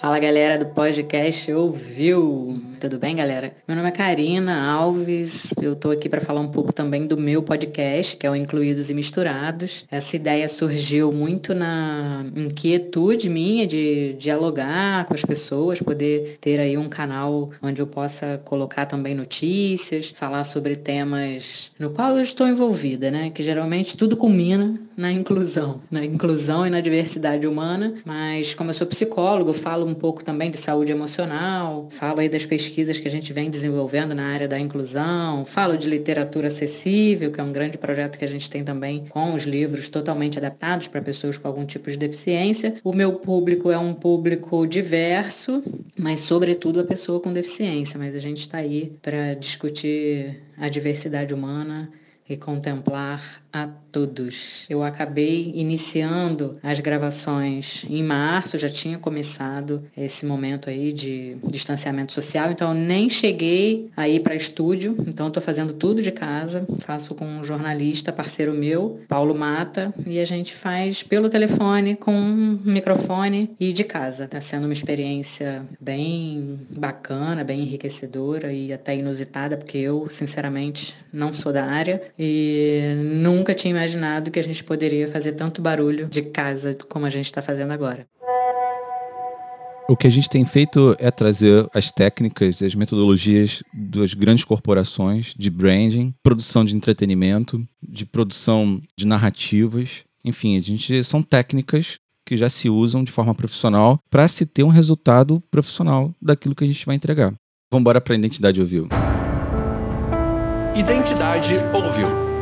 Fala galera do podcast Ouviu! Tudo bem, galera? Meu nome é Karina Alves, eu tô aqui para falar um pouco também do meu podcast, que é o Incluídos e Misturados. Essa ideia surgiu muito na inquietude minha de dialogar com as pessoas, poder ter aí um canal onde eu possa colocar também notícias, falar sobre temas no qual eu estou envolvida, né? Que geralmente tudo culmina na inclusão, na inclusão e na diversidade humana, mas como eu sou psicólogo, falo um pouco também de saúde emocional, falo aí das pesquisas que a gente vem desenvolvendo na área da inclusão, falo de literatura acessível, que é um grande projeto que a gente tem também com os livros totalmente adaptados para pessoas com algum tipo de deficiência. O meu público é um público diverso, mas sobretudo a pessoa com deficiência, mas a gente está aí para discutir a diversidade humana e contemplar a todos. Eu acabei iniciando as gravações em março, já tinha começado esse momento aí de distanciamento social, então nem cheguei aí para estúdio, então estou fazendo tudo de casa, faço com um jornalista parceiro meu, Paulo Mata, e a gente faz pelo telefone com um microfone e de casa. Está sendo uma experiência bem bacana, bem enriquecedora e até inusitada, porque eu, sinceramente, não sou da área e nunca nunca tinha imaginado que a gente poderia fazer tanto barulho de casa como a gente está fazendo agora. O que a gente tem feito é trazer as técnicas, as metodologias das grandes corporações de branding, produção de entretenimento, de produção de narrativas. Enfim, a gente são técnicas que já se usam de forma profissional para se ter um resultado profissional daquilo que a gente vai entregar. Vamos embora para a identidade ouviu. Identidade ouviu.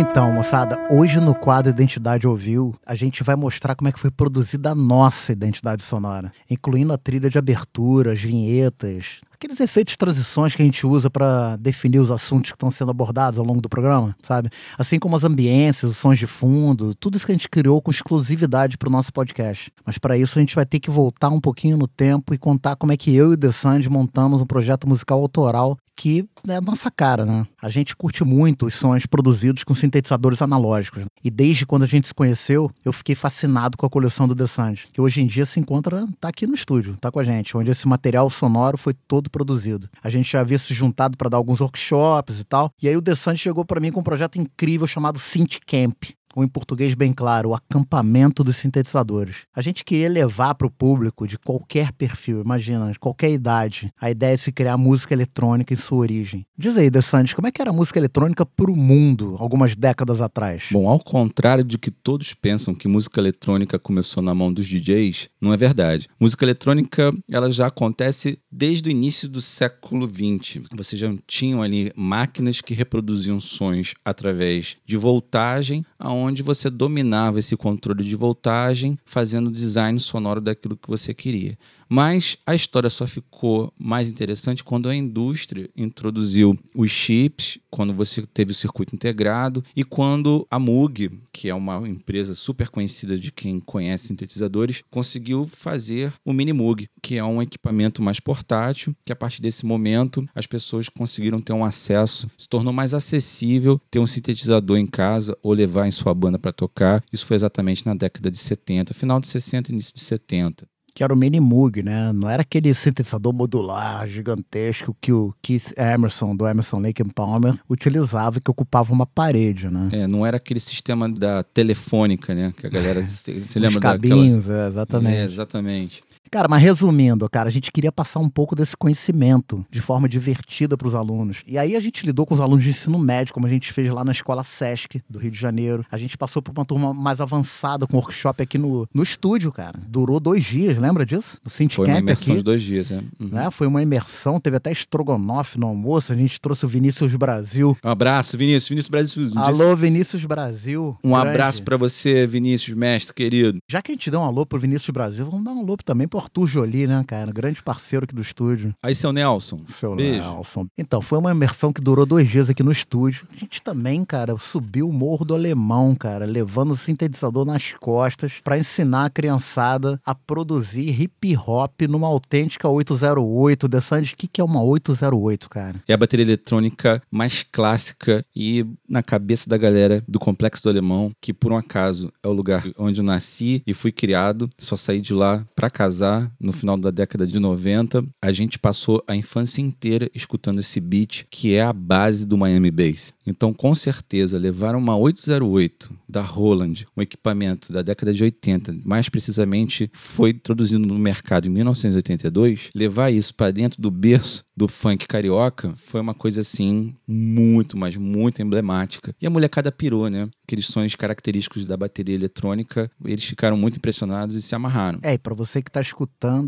Então, moçada, hoje no quadro Identidade Ouviu, a gente vai mostrar como é que foi produzida a nossa identidade sonora, incluindo a trilha de abertura, as vinhetas, aqueles efeitos de transições que a gente usa para definir os assuntos que estão sendo abordados ao longo do programa, sabe? Assim como as ambiências, os sons de fundo, tudo isso que a gente criou com exclusividade para o nosso podcast. Mas para isso a gente vai ter que voltar um pouquinho no tempo e contar como é que eu e o The Sandy montamos um projeto musical autoral que é a nossa cara, né? A gente curte muito os sons produzidos com sintetizadores analógicos. E desde quando a gente se conheceu, eu fiquei fascinado com a coleção do The Sands, que hoje em dia se encontra, tá aqui no estúdio, tá com a gente, onde esse material sonoro foi todo produzido. A gente já havia se juntado para dar alguns workshops e tal, e aí o The Sands chegou para mim com um projeto incrível chamado Synth Camp, ou em português bem claro, o acampamento dos sintetizadores. A gente queria levar para o público de qualquer perfil, imagina, de qualquer idade, a ideia de se criar música eletrônica em sua origem. Diz aí, De Santos, como é que era a música eletrônica para o mundo algumas décadas atrás? Bom, ao contrário de que todos pensam que música eletrônica começou na mão dos DJs, não é verdade. Música eletrônica, ela já acontece desde o início do século XX. Vocês já tinham ali máquinas que reproduziam sons através de voltagem, aonde onde você dominava esse controle de voltagem, fazendo o design sonoro daquilo que você queria. Mas a história só ficou mais interessante quando a indústria introduziu os chips, quando você teve o circuito integrado e quando a Moog, que é uma empresa super conhecida de quem conhece sintetizadores, conseguiu fazer o Mini Moog, que é um equipamento mais portátil, que a partir desse momento as pessoas conseguiram ter um acesso, se tornou mais acessível ter um sintetizador em casa ou levar em sua banda para tocar. Isso foi exatamente na década de 70, final de 60 início de 70 que era o Mini Moog, né? Não era aquele sintetizador modular gigantesco que o Keith Emerson, do Emerson Lake and Palmer, utilizava, que ocupava uma parede, né? É, não era aquele sistema da telefônica, né? Que a galera se, se lembra Os cabinhos, daquela... é, exatamente. É, exatamente. Cara, mas resumindo, cara, a gente queria passar um pouco desse conhecimento de forma divertida para os alunos. E aí a gente lidou com os alunos de ensino médio, como a gente fez lá na escola SESC do Rio de Janeiro. A gente passou por uma turma mais avançada com workshop aqui no, no estúdio, cara. Durou dois dias, lembra disso? No Foi uma imersão aqui. de dois dias, né? Uhum. Né? Foi uma imersão, teve até estrogonofe no almoço. A gente trouxe o Vinícius Brasil. Um abraço, Vinícius. Vinícius Brasil. Alô, Vinícius Brasil. Um Grande. abraço para você, Vinícius, mestre querido. Já que a gente deu um alô pro Vinícius Brasil, vamos dar um alô também pro Arthur Jolie, né, cara? Grande parceiro aqui do estúdio. Aí, seu Nelson. Seu Beijo. Nelson. Então, foi uma imersão que durou dois dias aqui no estúdio. A gente também, cara, subiu o Morro do Alemão, cara, levando o sintetizador nas costas pra ensinar a criançada a produzir hip hop numa autêntica 808. Desande, o que, que é uma 808, cara? É a bateria eletrônica mais clássica e na cabeça da galera do Complexo do Alemão, que por um acaso é o lugar onde eu nasci e fui criado. Só saí de lá pra casar no final da década de 90. A gente passou a infância inteira escutando esse beat, que é a base do Miami Bass. Então, com certeza, levar uma 808 da Roland, um equipamento da década de 80, mais precisamente foi introduzido no mercado em 1982, levar isso para dentro do berço do funk carioca foi uma coisa assim muito, mas muito emblemática. E a molecada pirou, né? Aqueles sons característicos da bateria eletrônica, eles ficaram muito impressionados e se amarraram. É, e pra você que tá escutando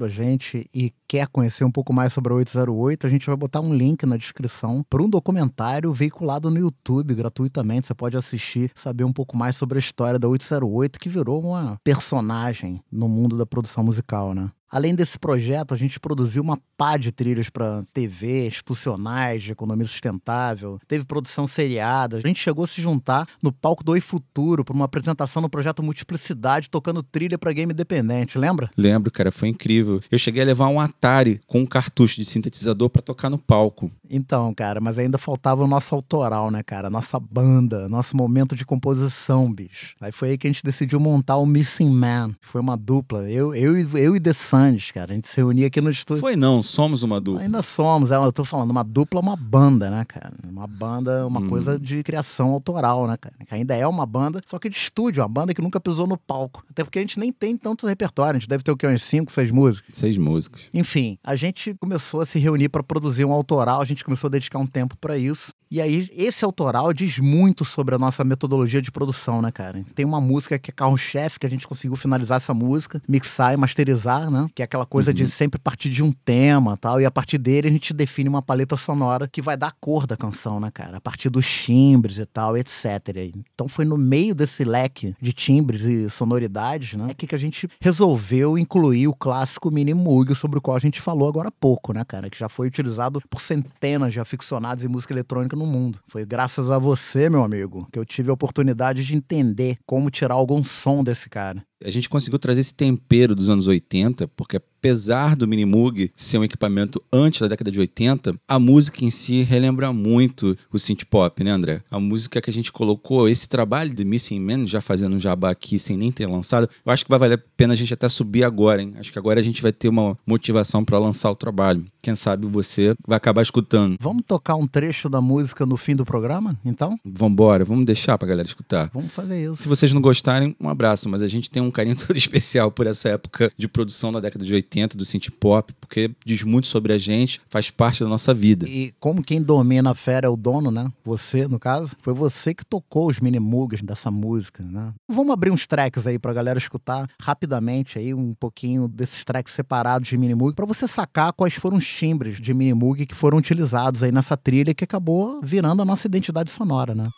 a gente e quer conhecer um pouco mais sobre a 808, a gente vai botar um link na descrição para um documentário veiculado no YouTube gratuitamente. Você pode assistir, saber um pouco mais sobre a história da 808, que virou uma personagem no mundo da produção musical, né? Além desse projeto, a gente produziu uma pá de trilhas para TV, institucionais, de economia sustentável, teve produção seriada. A gente chegou a se juntar no palco do Oi Futuro para uma apresentação no projeto Multiplicidade, tocando trilha para game independente, lembra? Lembro, cara, foi incrível. Eu cheguei a levar um Atari com um cartucho de sintetizador para tocar no palco. Então, cara, mas ainda faltava o nosso autoral, né, cara? Nossa banda, nosso momento de composição, bicho. Aí foi aí que a gente decidiu montar o Missing Man. Foi uma dupla. Eu, eu, e- eu e The Sands, cara. A gente se reunia aqui no estúdio. Foi não, somos uma dupla. Ainda somos, é, eu tô falando, uma dupla é uma banda, né, cara? Uma banda, uma coisa de criação autoral, né, cara? Que ainda é uma banda, só que de estúdio, uma banda que nunca pisou no palco. Até porque a gente nem tem tanto repertório, a gente deve ter o quê? Uns 5, 6 músicas. Seis músicas. Enfim, a gente começou a se reunir para produzir um autoral, a gente começou a dedicar um tempo para isso. E aí, esse autoral diz muito sobre a nossa metodologia de produção, né, cara? Tem uma música que é carro-chefe, que a gente conseguiu finalizar essa música, mixar e masterizar, né? Que é aquela coisa de sempre partir de um tema tal, e a partir dele a gente define uma paleta sonora que vai dar a cor da canção, né, cara? A partir dos timbres e tal, etc. Então foi no meio desse leque de timbres e sonoridades, né, que que a gente resolveu incluir o clássico Mini Moog, sobre o qual a gente falou agora há pouco, né, cara? Que já foi utilizado por centenas de aficionados em música eletrônica no mundo. Foi graças a você, meu amigo, que eu tive a oportunidade de entender como tirar algum som desse cara. A gente conseguiu trazer esse tempero dos anos 80, porque apesar do Minimoog ser um equipamento antes da década de 80, a música em si relembra muito o synth pop, né, André? A música que a gente colocou, esse trabalho de Missing Man, já fazendo um jabá aqui sem nem ter lançado, eu acho que vai valer a pena a gente até subir agora, hein? Acho que agora a gente vai ter uma motivação para lançar o trabalho. Quem sabe você vai acabar escutando. Vamos tocar um trecho da música no fim do programa, então? Vambora, vamos deixar pra galera escutar. Vamos fazer isso. Se vocês não gostarem, um abraço, mas a gente tem um carinho todo especial por essa época de produção da década de 80 do synth pop, porque diz muito sobre a gente, faz parte da nossa vida. E como quem domina a fera é o dono, né? Você, no caso, foi você que tocou os minimugas dessa música, né? Vamos abrir uns tracks aí pra galera escutar rapidamente aí um pouquinho desses tracks separados de minimug pra você sacar quais foram os timbres de minimug que foram utilizados aí nessa trilha que acabou virando a nossa identidade sonora, né?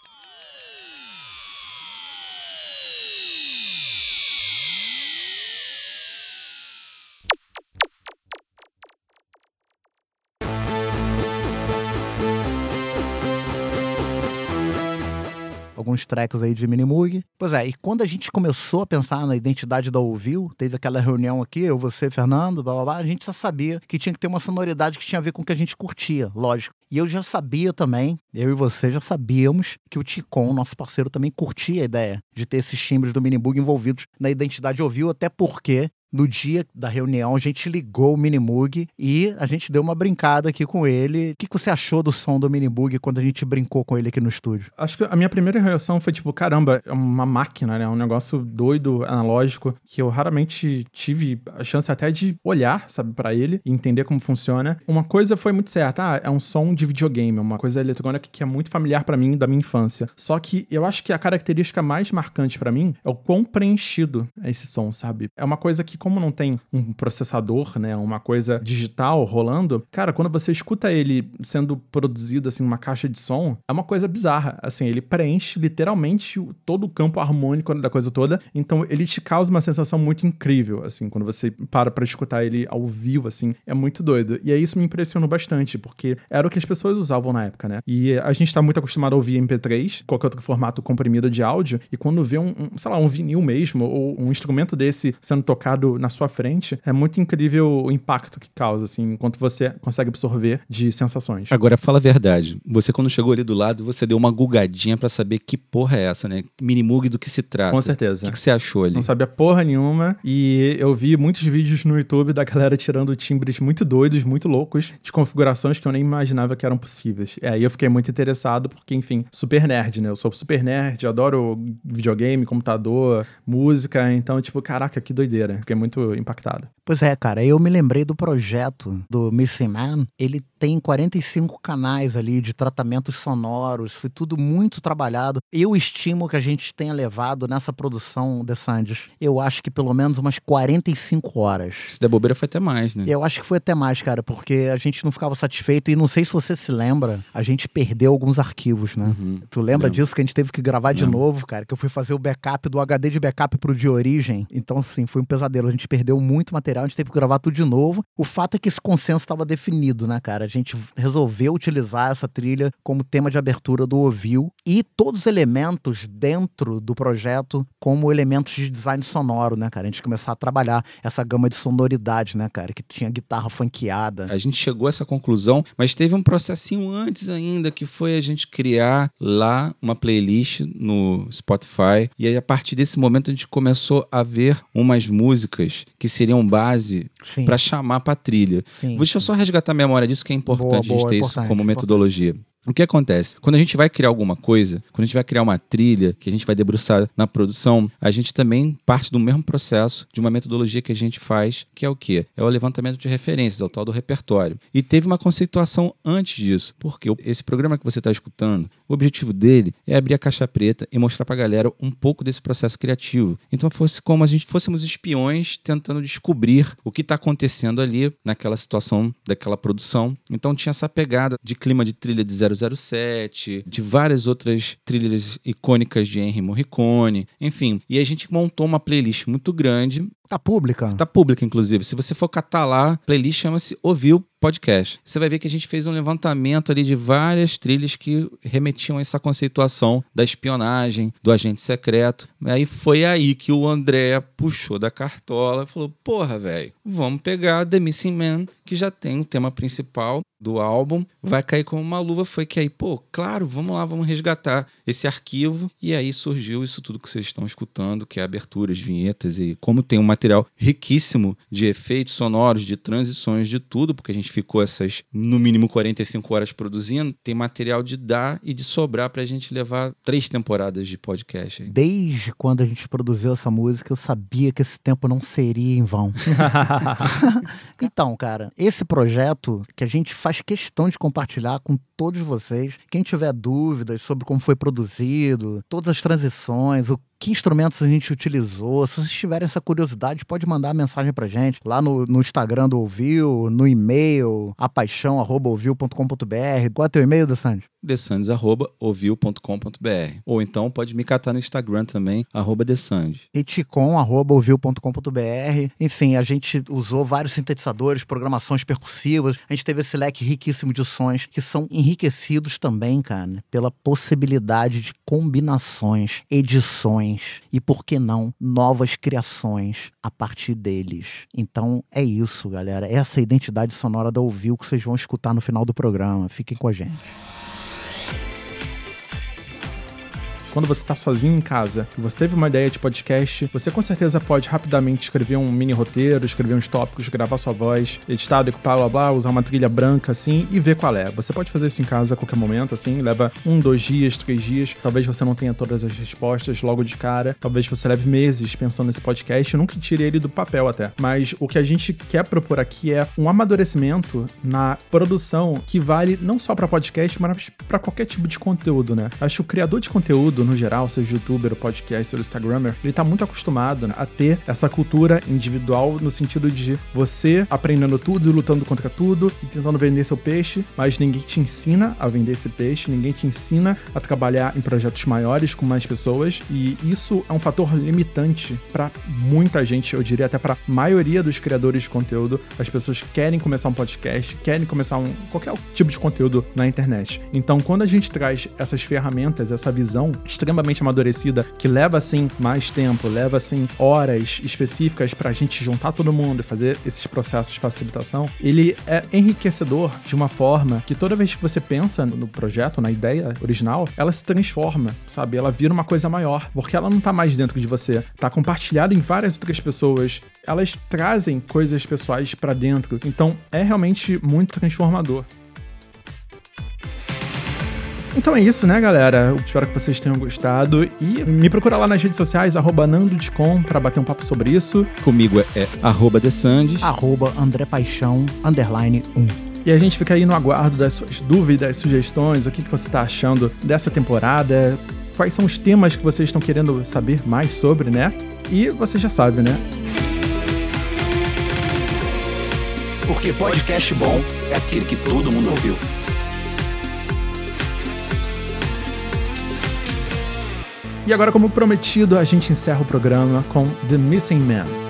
Alguns tracks aí de Minimoog. Pois é, e quando a gente começou a pensar na identidade da Ouviu, teve aquela reunião aqui, eu, você, Fernando, blá blá blá, a gente já sabia que tinha que ter uma sonoridade que tinha a ver com o que a gente curtia, lógico. E eu já sabia também, eu e você já sabíamos que o Ticon, nosso parceiro, também curtia a ideia de ter esses timbres do Minibug envolvidos na identidade Ouviu, até porque no dia da reunião, a gente ligou o Minimug e a gente deu uma brincada aqui com ele. O que você achou do som do Minimug quando a gente brincou com ele aqui no estúdio? Acho que a minha primeira reação foi tipo, caramba, é uma máquina, né? Um negócio doido, analógico, que eu raramente tive a chance até de olhar, sabe, para ele e entender como funciona. Uma coisa foi muito certa, ah, é um som de videogame, uma coisa eletrônica que é muito familiar para mim da minha infância. Só que eu acho que a característica mais marcante para mim é o quão preenchido é esse som, sabe? É uma coisa que como não tem um processador, né, uma coisa digital rolando, cara, quando você escuta ele sendo produzido assim numa caixa de som, é uma coisa bizarra. Assim, ele preenche literalmente todo o campo harmônico da coisa toda. Então, ele te causa uma sensação muito incrível, assim, quando você para para escutar ele ao vivo, assim, é muito doido. E aí isso me impressionou bastante, porque era o que as pessoas usavam na época, né? E a gente tá muito acostumado a ouvir MP3, qualquer outro formato comprimido de áudio, e quando vê um, um sei lá, um vinil mesmo, ou um instrumento desse sendo tocado na sua frente, é muito incrível o impacto que causa, assim, enquanto você consegue absorver de sensações. Agora, fala a verdade. Você, quando chegou ali do lado, você deu uma gugadinha para saber que porra é essa, né? Minimug do que se trata. Com certeza. O que, que você achou ali? Não sabia porra nenhuma. E eu vi muitos vídeos no YouTube da galera tirando timbres muito doidos, muito loucos, de configurações que eu nem imaginava que eram possíveis. É, aí eu fiquei muito interessado, porque, enfim, super nerd, né? Eu sou super nerd, adoro videogame, computador, música. Então, tipo, caraca, que doideira. Fiquei muito impactado. Pois é, cara, eu me lembrei do projeto do Missing Man. Ele tem 45 canais ali de tratamentos sonoros, foi tudo muito trabalhado. Eu estimo que a gente tenha levado nessa produção de Sandes, eu acho que pelo menos umas 45 horas. Se der bobeira foi até mais, né? Eu acho que foi até mais, cara, porque a gente não ficava satisfeito e não sei se você se lembra, a gente perdeu alguns arquivos, né? Uhum. Tu lembra Lembro. disso que a gente teve que gravar de Lembro. novo, cara? Que eu fui fazer o backup do HD de backup pro de origem. Então, assim, foi um pesadelo. A gente perdeu muito material, a gente teve que gravar tudo de novo. O fato é que esse consenso estava definido, né, cara? A gente resolveu utilizar essa trilha como tema de abertura do Ovil e todos os elementos dentro do projeto como elementos de design sonoro, né, cara? A gente começar a trabalhar essa gama de sonoridade, né, cara? Que tinha guitarra funkeada. A gente chegou a essa conclusão, mas teve um processinho antes ainda, que foi a gente criar lá uma playlist no Spotify. E aí, a partir desse momento, a gente começou a ver umas músicas que seriam base Sim. para chamar pra trilha. Sim. Deixa eu só resgatar a memória disso, que é importante Boa, a gente boa, ter importante, isso como importante. O que acontece? Quando a gente vai criar alguma coisa, quando a gente vai criar uma trilha, que a gente vai debruçar na produção, a gente também parte do mesmo processo de uma metodologia que a gente faz, que é o quê? É o levantamento de referências, é o tal do repertório. E teve uma conceituação antes disso, porque esse programa que você está escutando, o objetivo dele é abrir a caixa preta e mostrar pra galera um pouco desse processo criativo. Então fosse como a gente fôssemos espiões tentando descobrir o que está acontecendo ali naquela situação daquela produção. Então tinha essa pegada de clima de trilha de 007, de várias outras trilhas icônicas de Henry Morricone, enfim. E a gente montou uma playlist muito grande Tá pública? Tá pública, inclusive. Se você for catar lá, playlist chama-se Ouviu Podcast. Você vai ver que a gente fez um levantamento ali de várias trilhas que remetiam a essa conceituação da espionagem, do agente secreto. Aí foi aí que o André puxou da cartola e falou: Porra, velho, vamos pegar The Missing Man, que já tem o tema principal do álbum, vai cair como uma luva. Foi que aí, pô, claro, vamos lá, vamos resgatar esse arquivo. E aí surgiu isso tudo que vocês estão escutando, que é aberturas, vinhetas e como tem um material riquíssimo de efeitos sonoros, de transições, de tudo, porque a gente ficou essas, no mínimo, 45 horas produzindo, tem material de dar e de sobrar pra gente levar três temporadas de podcast aí. Desde quando a gente produziu essa música, eu sabia que esse tempo não seria em vão. então, cara, esse projeto que a gente faz questão de compartilhar com todos vocês. Quem tiver dúvidas sobre como foi produzido, todas as transições, o que instrumentos a gente utilizou. Se vocês tiverem essa curiosidade, pode mandar mensagem pra gente lá no, no Instagram do Ouviu, no e-mail, apaixão.ouviu.com.br. Qual é teu e-mail, Desante? thesandes.ovil.com.br. Ou então pode me catar no Instagram também, arroba thesandes. eticom.ovil.com.br. Enfim, a gente usou vários sintetizadores, programações percussivas. A gente teve esse leque riquíssimo de sons que são enriquecidos também, cara, pela possibilidade de combinações, edições e, por que não, novas criações a partir deles. Então é isso, galera. Essa é identidade sonora da Ovil que vocês vão escutar no final do programa. Fiquem com a gente. Quando você está sozinho em casa e você teve uma ideia de podcast, você com certeza pode rapidamente escrever um mini roteiro, escrever uns tópicos, gravar sua voz, editar, decupar, blá blá, usar uma trilha branca assim e ver qual é. Você pode fazer isso em casa a qualquer momento, assim, leva um, dois dias, três dias. Talvez você não tenha todas as respostas logo de cara. Talvez você leve meses pensando nesse podcast. Nunca tirei ele do papel até. Mas o que a gente quer propor aqui é um amadurecimento na produção que vale não só para podcast, mas para qualquer tipo de conteúdo, né? Acho que o criador de conteúdo, no geral, seja youtuber, podcast, ou instagrammer, ele tá muito acostumado né, a ter essa cultura individual no sentido de você aprendendo tudo lutando contra tudo e tentando vender seu peixe, mas ninguém te ensina a vender esse peixe, ninguém te ensina a trabalhar em projetos maiores com mais pessoas e isso é um fator limitante para muita gente, eu diria até para maioria dos criadores de conteúdo. As pessoas querem começar um podcast, querem começar um qualquer tipo de conteúdo na internet. Então, quando a gente traz essas ferramentas, essa visão extremamente amadurecida, que leva assim mais tempo, leva assim horas específicas pra gente juntar todo mundo e fazer esses processos de facilitação, ele é enriquecedor de uma forma que toda vez que você pensa no projeto, na ideia original, ela se transforma, sabe? Ela vira uma coisa maior, porque ela não tá mais dentro de você, tá compartilhada em várias outras pessoas. Elas trazem coisas pessoais para dentro. Então, é realmente muito transformador. Então é isso, né, galera? Eu espero que vocês tenham gostado. E me procura lá nas redes sociais, arroba nandodcom, pra bater um papo sobre isso. Comigo é, é arroba thesandes. Arroba André Paixão, underline 1. E a gente fica aí no aguardo das suas dúvidas, sugestões, o que, que você tá achando dessa temporada, quais são os temas que vocês estão querendo saber mais sobre, né? E você já sabe, né? Porque podcast bom é aquele que todo mundo ouviu. E agora, como prometido, a gente encerra o programa com The Missing Man.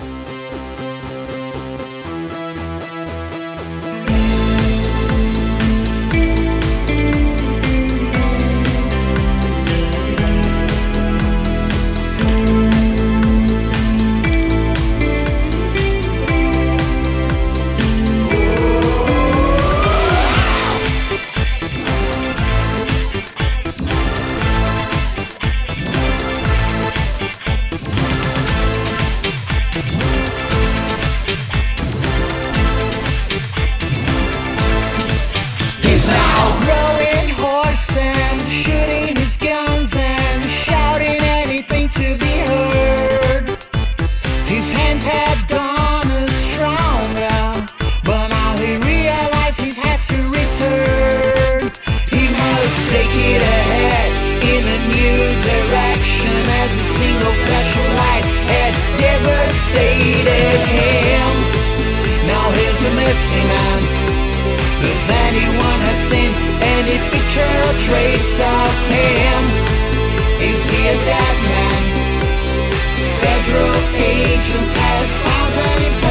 Man. Does anyone have seen any picture or trace of him? Is he a dead man? Federal agents have found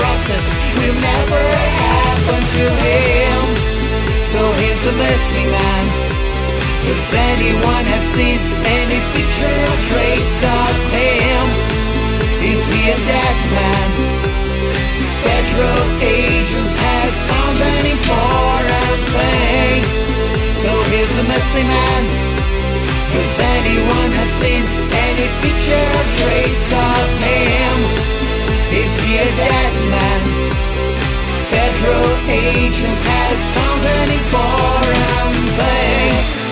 process will never happen to him. So he's a missing man. Does anyone have seen any picture or trace of him? Is he a dead man? Federal agents have found an important thing. So here's a missing man. Does anyone have seen any picture or trace of him? Is he a dead man? Federal agents have found an Iboran thing